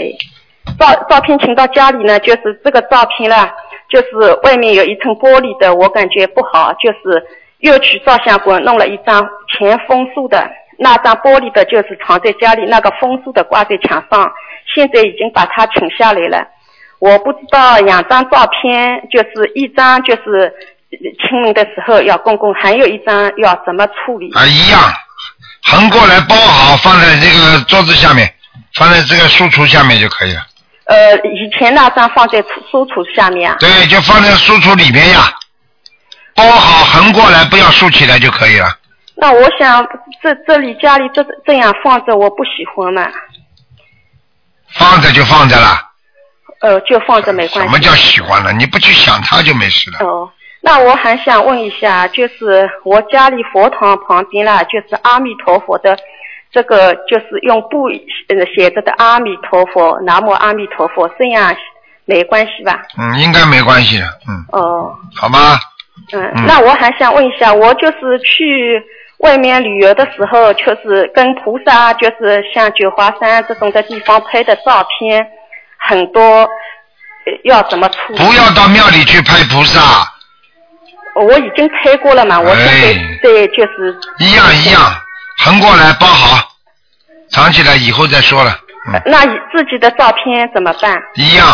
照照片请到家里呢，就是这个照片啦，就是外面有一层玻璃的，我感觉不好，就是又去照相馆弄了一张全封塑的，那张玻璃的就是藏在家里，那个封书的挂在墙上，现在已经把它请下来了。我不知道两张照片，就是一张就是清明的时候要公公，还有一张要怎么处理？啊，一样，横过来包好，放在这个桌子下面，放在这个书橱下面就可以了。呃，以前那张放在书书橱下面啊。对，就放在书橱里面呀，包好横过来，不要竖起来就可以了。那我想这这里家里这这样放着，我不喜欢嘛。放着就放着了，呃，就放着没关系。什么叫喜欢了？你不去想它就没事了。哦，那我还想问一下，就是我家里佛堂旁边啦，就是阿弥陀佛的，这个就是用布呃写着的阿弥陀佛，南无阿弥陀佛，这样没关系吧？嗯，应该没关系的，嗯，哦，好吗？嗯，嗯那我还想问一下，我就是去外面旅游的时候，就是跟菩萨，就是像九华山这种的地方拍的照片很多，呃要怎么处理？不要到庙里去拍菩萨，我已经拍过了嘛，我现在在就是哎一样一样，横过来包好，藏起来以后再说了，呃那自己的照片怎么办？一样。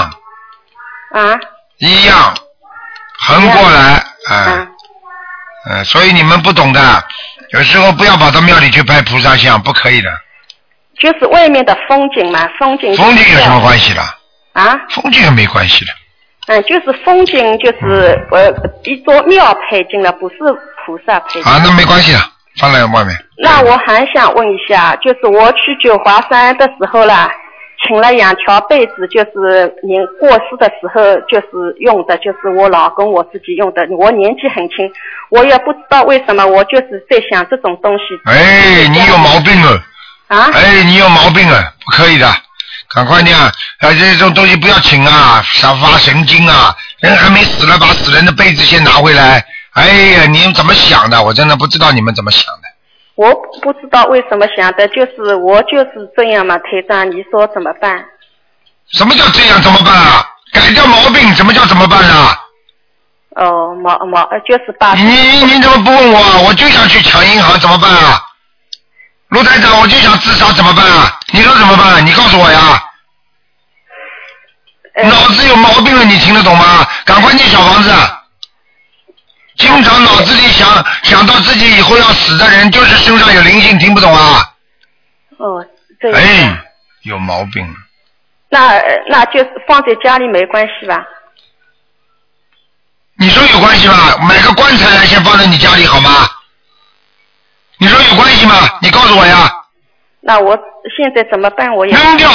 啊？一样，横过来，啊，嗯、所以你们不懂的，有时候不要跑到庙里去拍菩萨像，不可以的，就是外面的风景嘛，风景。风景有什么关系的？啊？风景也没关系的。嗯，就是风景，就是呃一座庙配进了，不是菩萨配进。啊，那没关系的，放在外面。那我还想问一下，就是我去九华山的时候啦，请了两条被子，就是您过世的时候就是用的，就是我老公我自己用的。我年纪很轻，我也不知道为什么，我就是在想这种东西。哎，你有毛病了。啊？哎，你有毛病了，不可以的，赶快念啊！啊，这种东西不要请啊，发发神经啊！人还没死了，把死人的被子先拿回来。哎呀，你们怎么想的？我真的不知道你们怎么想的。我不知道为什么想的，就是我就是这样嘛，台长，你说怎么办？什么叫这样？怎么办啊？改掉毛病，什么叫怎么办啊？哦，毛毛呃就是把。你你怎么不问我啊？我就想去抢银行，怎么办啊？卢台长，我就想自杀，怎么办啊？你说怎么办？你告诉我呀。脑子有毛病了，你听得懂吗？赶快念小房子。经常脑子里想想到自己以后要死的人，就是身上有灵性，听不懂啊？哦，这样。哎，有毛病。那呃那就是放在家里没关系吧？你说有关系吧？买个棺材来先放在你家里好吗？你说有关系吗？你告诉我呀。那我现在怎么办？我也扔掉，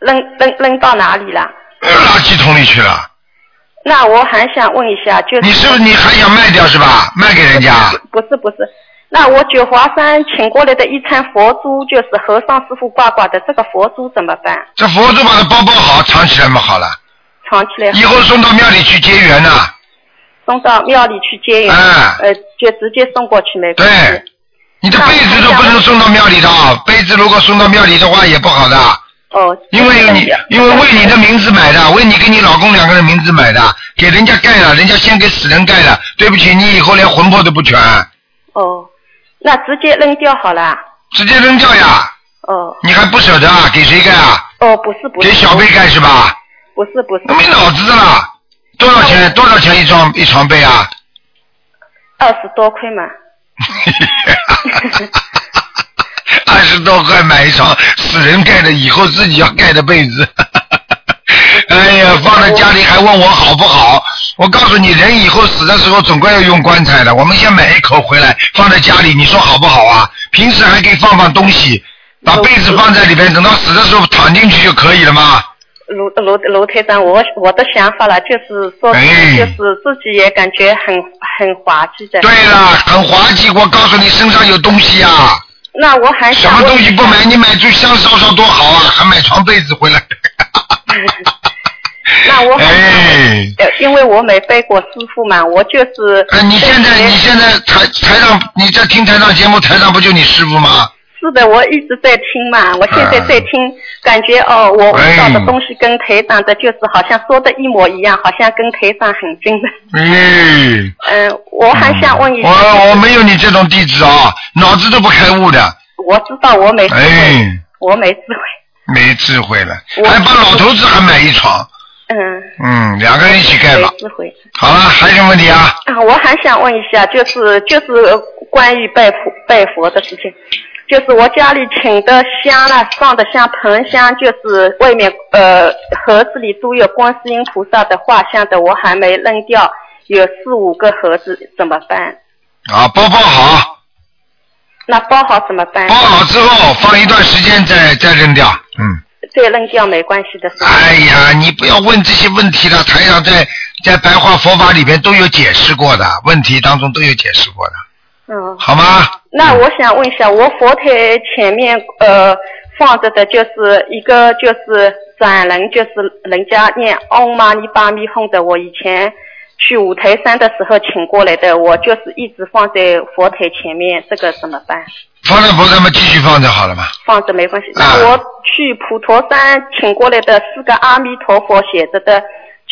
扔扔扔到哪里了？垃圾桶里去了。那我还想问一下，就是你是不是你还想卖掉是吧？卖给人家？不是不是，那我九华山请过来的一串佛珠，就是和尚师傅挂挂的，这个佛珠怎么办？这佛珠把它包包好，藏起来嘛好了。藏起来。以后送到庙里去结缘呐、送到庙里去结缘，哎呃，就直接送过去没关系。对，你的被子都不能送到庙里的，被子如果送到庙里的话也不好的。哦。因为你因为为你的名字买的，为你跟你老公两个人名字买的，给人家盖了，人家先给死人盖了，对不起，你以后连魂魄都不全，哦，那直接扔掉好了。直接扔掉呀。哦。你还不舍得啊？给谁盖啊？哦，不是不是。给小辈盖是吧？不是不是。那没脑子的啦！多少钱？多少钱一床一床被啊？二十多块嘛。二十多块买一床死人盖的，以后自己要盖的被子。哎呀，放在家里还问我好不好？我告诉你，人以后死的时候总归要用棺材的。我们先买一口回来放在家里，你说好不好啊？平时还可以放放东西，把被子放在里边，等到死的时候躺进去就可以了吗？卢卢卢台长，我我的想法了，就是说，哎就是自己也感觉很很滑稽的。对了，很滑稽。我告诉你，身上有东西啊！那我还什么东西不买？你买柱香烧烧多好啊，还买床被子回来。那我因为我没背过师傅嘛，我就是。哎，你现在你现在台台上你在听台上节目，台上不就你师傅吗？是的，我一直在听嘛，我现在在听，感觉哦，我悟到的东西跟台长的，就是好像说的一模一样，好像跟台长很近的。哎，嗯、我还想问一下，我我没有你这种弟子啊，脑子都不开悟的，我知道我没智慧，哎，我没智慧，没智慧了，还帮老头子还买一床，嗯，嗯，两个人一起盖吧。智慧。好了，还有什么问题啊？啊，我还想问一下，就是就是关于拜佛拜佛的事情，就是我家里请的香啦，放的香盆香，就是外面呃盒子里都有观世音菩萨的画像的，我还没扔掉，有四五个盒子，怎么办？啊，包包好，那包好怎么办？包好之后放一段时间再再扔掉，嗯。再扔掉没关系的？哎呀，你不要问这些问题了，台上在在白话佛法里边都有解释过的，问题当中都有解释过的，嗯。好吗？那我想问一下，我佛台前面呃放着的就是一个就是转轮，就是人家念嗡嘛呢叭咪哄的，我以前去五台山的时候请过来的，我就是一直放在佛台前面，这个怎么办？放在佛台嘛，继续放着好了嘛。放着没关系。那我去普陀山请过来的四个阿弥陀佛写着的，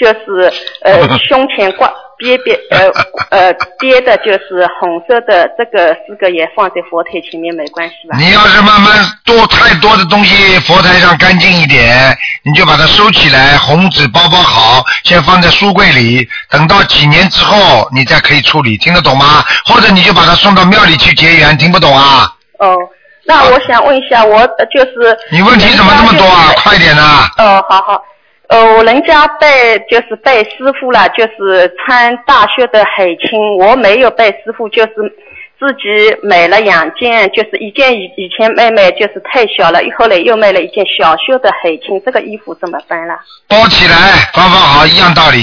就是呃 胸前挂别别呃呃憋的就是红色的这个四个也放在佛台前面没关系吧？你要是慢慢多太多的东西，佛台上干净一点，你就把它收起来，红纸包包好，先放在书柜里，等到几年之后你再可以处理，听得懂吗？或者你就把它送到庙里去结缘，听不懂啊？哦，那我想问一下，我呃就是你问题怎么这么多啊？快点呐！哦，好好。呃，我人家拜就是拜师傅了，就是穿大靴的海青，我没有拜师傅，就是自己买了两件，就是一件以以前妹妹就是太小了，后来又买了一件小袖的海青，这个衣服怎么办了？包起来，放放好，一样道理，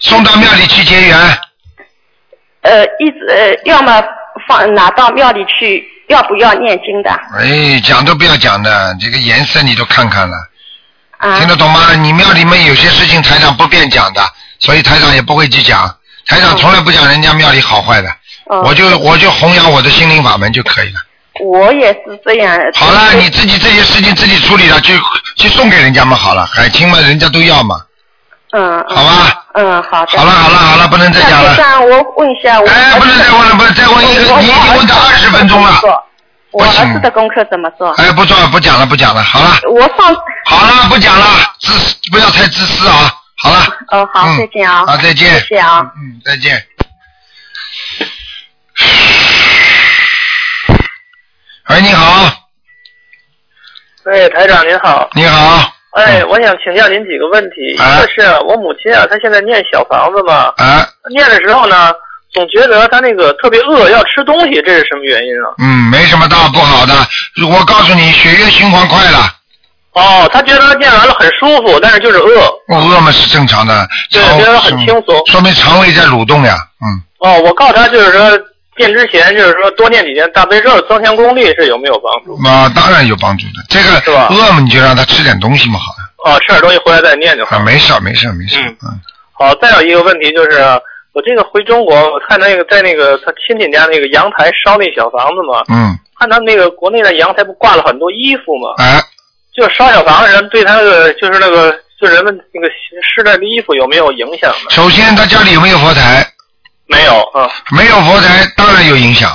送到庙里去结缘。呃，一直呃，要么放拿到庙里去，要不要念经的？哎，讲都不要讲的，这个颜色你都看看了，啊听得懂吗？你庙里面有些事情台长不便讲的，所以台长也不会去讲。台长从来不讲人家庙里好坏的，哦我就我就弘扬我的心灵法门就可以了。我也是这样。好了，你自己这些事情自己处理了，去去送给人家嘛好了，海清嘛人家都要嘛。嗯。嗯好吧。嗯，好的。好了好了好了，不能再讲了我问一下，我哎，不能再问了，不能再问一个，你已经问到二十分钟了。我儿子的功课怎么做？哎，不做了，不讲了，不讲了，好了，我上好了，不讲了，自私不要太自私啊，好了，哦，好，嗯再见啊。好，再见，谢谢啊。嗯，再见。喂，你好，哎，台长您好。你好，哎，我想请教您几个问题。啊一个是我母亲啊，她现在念小房子嘛，啊，念的时候呢，总觉得她那个特别饿，要吃东西，这是什么原因啊？嗯，没什么大不好的，我告诉你，血液循环快了，哦，他觉得他念完了很舒服，但是就是饿。我饿嘛是正常的，对肠觉得很轻松。说明肠胃在蠕动呀，嗯，哦，我告诉他就是说，念之前就是说多念几遍大悲咒，增强功力是有没有帮助？啊当然有帮助的，这个是吧？饿嘛你就让他吃点东西嘛好了，哦，吃点东西回来再念就好。啊，没事没事没事儿，嗯，好，再有一个问题就是，我这个回中国，我看那个在那个他亲戚家那个阳台烧那小房子嘛，嗯，看他那个国内的阳台不挂了很多衣服嘛，哎，就烧小房子人对他那个就是那个就人们那个湿的衣服有没有影响呢？首先他家里有没有佛台？没有，嗯，没有佛台当然有影响。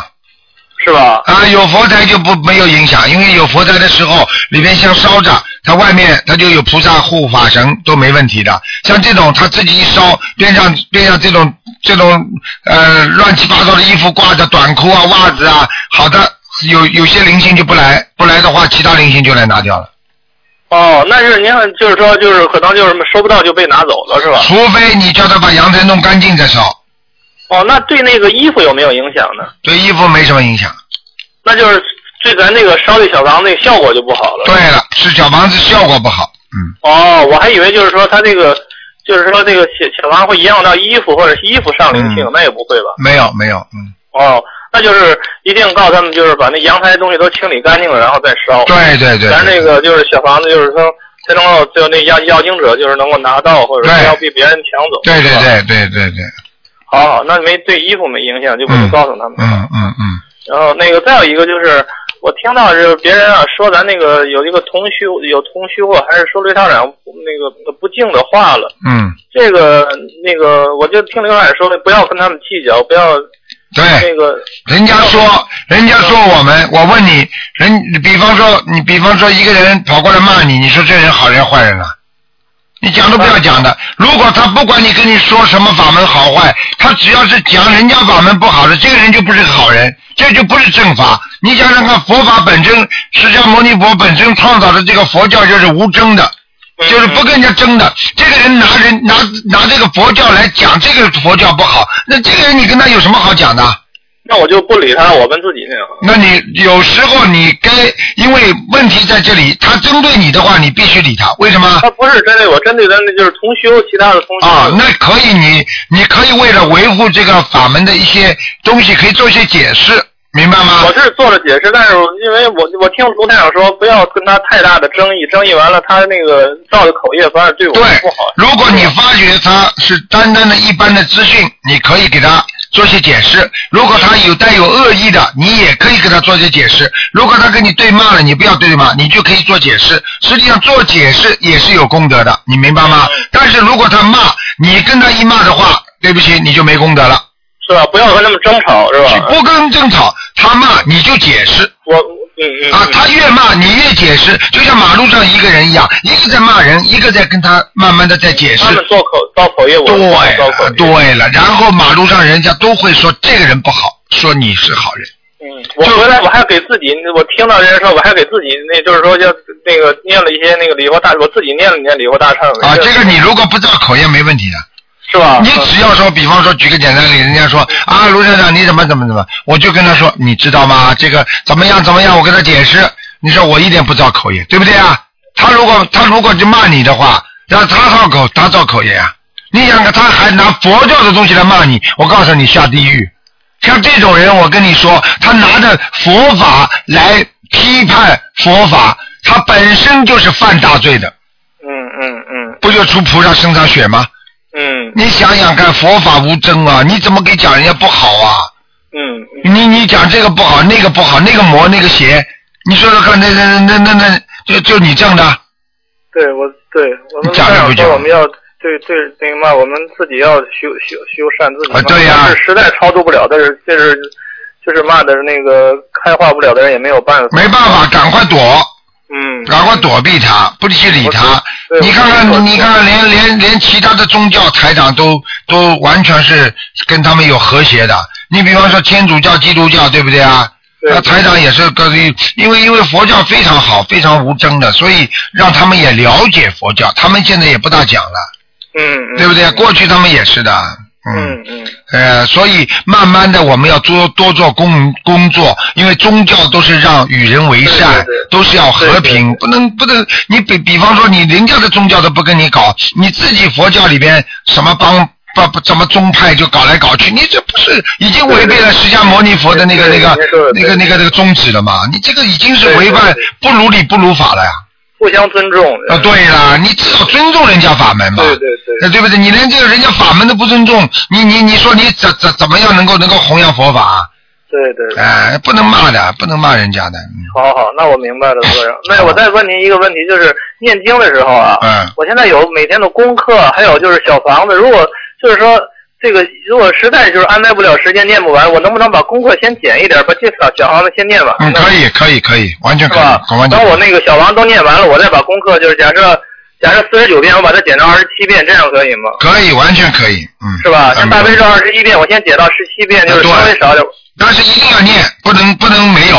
是吧？啊，有佛台就不没有影响，因为有佛台的时候，里面像烧着，它外面它就有菩萨护法神都没问题的。像这种他自己一烧，边上边上这种这种呃乱七八糟的衣服挂着，短裤啊、袜子啊，好的，有有些灵性就不来，不来的话，其他灵性就来拿掉了。哦，那是您看就是说就是可能就是收不到就被拿走了是吧？除非你叫他把阳台弄干净再烧，哦，那对那个衣服有没有影响呢？对衣服没什么影响。那就是对咱那个烧的小房子那个效果就不好了。对了，是小房子效果不好。嗯哦，我还以为就是说他这个，就是说这个小小房会影响到衣服或者是衣服上灵性，那也不会吧？没有没有，嗯，哦，那就是一定告诉他们，就是把那阳台的东西都清理干净了，然后再烧。对对对咱这个就是小房子，就是说才能够就那要要经者就是能够拿到，或者说不要被别人抢走。对对对对对对，好好，那没对衣服没影响，就不能告诉他们。嗯嗯嗯，然后那个再有一个就是，我听到是别人啊说咱那个有一个同修有同修啊，还是说刘校长那个不敬的话了。嗯，这个那个，我就听刘校长说的，不要跟他们计较，不要对，那个人家说，人家说我们，我问你，人，比方说，你比方说一个人跑过来骂你，你说这人好人坏人啊？你讲都不要讲的。如果他不管你跟你说什么法门好坏，他只要是讲人家法门不好的，这个人就不是个好人，这就不是正法。你想想看，佛法本身，释迦牟尼佛本身创造的这个佛教就是无争的。就是不跟人家争的，这个人拿人拿拿这个佛教来讲，这个佛教不好，那这个人你跟他有什么好讲的？那我就不理他，我们自己那样。那你有时候你该，因为问题在这里，他针对你的话，你必须理他。为什么？他不是针对我，针对的那就是同修，其他的同修。啊，那可以你，你可以为了维护这个法门的一些东西，可以做一些解释，明白吗？我是做了解释，但是因为我我听卢台长说，不要跟他太大的争议，争议完了他那个造的口业反而对我们不好。如果你发觉他是单单的一般的资讯，你可以给他做些解释。如果他有带有恶意的，你也可以给他做些解释。如果他跟你对骂了，你不要对骂，你就可以做解释。实际上做解释也是有功德的，你明白吗？但是如果他骂你，跟他一骂的话，对不起，你就没功德了。是吧？不要和他们争吵，是吧？不跟争吵，他骂你就解释。我嗯嗯。啊，他越骂你越解释，就像马路上一个人一样，一个在骂人，一个在跟他慢慢的在解释。他们做口造口业，我造口业。对了，然后马路上人家都会说这个人不好，说你是好人。嗯，我回来我还给自己，我听到人家说，我还给自己，那就是说要那个念了一些那个礼佛大，我自己念了念礼佛大忏悔。啊，这个你如果不造口业没问题的。是吧？你只要说，比方说，举个简单例，人家说啊，卢校长你怎么怎么怎么，我就跟他说，你知道吗？这个怎么样怎么样？我跟他解释，你说我一点不造口业，对不对啊？他如果他如果就骂你的话，让他造口，他造口业啊、你想看他还拿佛教的东西来骂你，我告诉你下地狱。像这种人，我跟你说，他拿着佛法来批判佛法，他本身就是犯大罪的，嗯嗯嗯不就出菩萨身上血吗？嗯你想想看，佛法无争啊，你怎么给讲人家不好啊？嗯你你讲这个不好，那个不好，那个魔那个邪，你说说看，那那那那那就就你挣的，对我对我们讲也不讲说我们要对对那个嘛，我们自己要修修修善自己嘛。啊对呀但是实在超度不了，但是这是就是骂的那个开化不了的人也没有办法。没办法，赶快躲，嗯，赶快躲避他，不去理他。对你看看，你看看，连连连其他的宗教台长都都完全是跟他们有和谐的。你比方说天主教、基督教，对不对啊？那台长也是跟因为因为佛教非常好，非常无争的，所以让他们也了解佛教。他们现在也不大讲了，嗯嗯，对不对？过去他们也是的，嗯。嗯呃，所以慢慢的我们要多多做工工作，因为宗教都是让与人为善，都是要和平，不能不能你比比方说你人家的宗教都不跟你搞，你自己佛教里边什么帮不不怎么宗派就搞来搞去，你这不是已经违背了释迦牟尼佛的那个那个那个那个那个宗旨了吗？你这个已经是违反不如理不如法了呀。互相尊重。啊，对了，你至少尊重人家法门嘛，对对对，对不对？你连这个人家法门都不尊重，你你你说你怎怎怎么样能够能够弘扬佛法？对对对。哎、不能骂的，不能骂人家的。好好，那我明白了，先生。那我再问您一个问题，就是念经的时候啊，嗯，我现在有每天的功课，还有就是小房子。如果就是说这个，如果实在就是安排不了时间念不完，我能不能把功课先减一点，把这小小房子先念完？嗯，可以，可以，可以，完全可以，等我那个小房都念完了，我再把功课就是假设假设四十九遍，我把它减到二十七遍，这样可以吗？可以，完全可以，嗯。是吧？像大悲咒二十一遍，我先减到十七遍，就是稍微少点。但是一定要念，不能不能没有。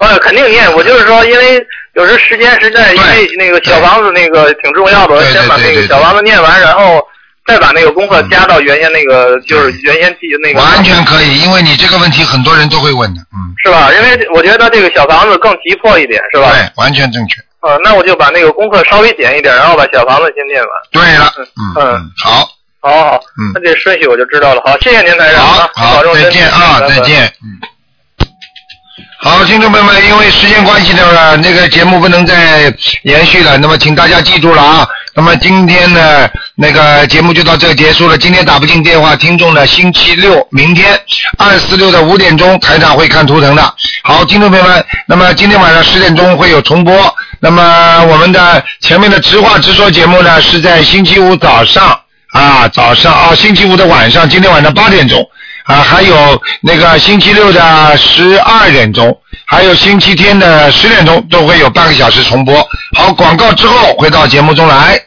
呃，肯定念。我就是说，因为有时时间实在，因为那个小房子那个挺重要的，我先把那个小房子念完，然后再把那个功课加到原先那个，就是原先记那个。完全可以，因为你这个问题很多人都会问的，嗯。是吧？因为我觉得这个小房子更急迫一点，是吧？对，完全正确。呃，那我就把那个功课稍微减一点，然后把小房子先念完。对了，嗯嗯，好，好好，嗯，那这顺序我就知道了。好，谢谢您台长啊，好保重身体再见啊，再见。嗯。好，听众朋友们，因为时间关系呢，那个节目不能再延续了，那么请大家记住了啊。那么今天呢，那个节目就到这结束了。今天打不进电话，听众呢，星期六明天二四六的五点钟，台长会看图腾的。好，听众朋友们，那么今天晚上十点钟会有重播。那么我们的前面的直话直说节目呢，是在星期五早上啊，早上啊，星期五的晚上，今天晚上八点钟。啊，还有那个星期六的十二点钟，还有星期天的十点钟都会有半个小时重播。好，广告之后回到节目中来。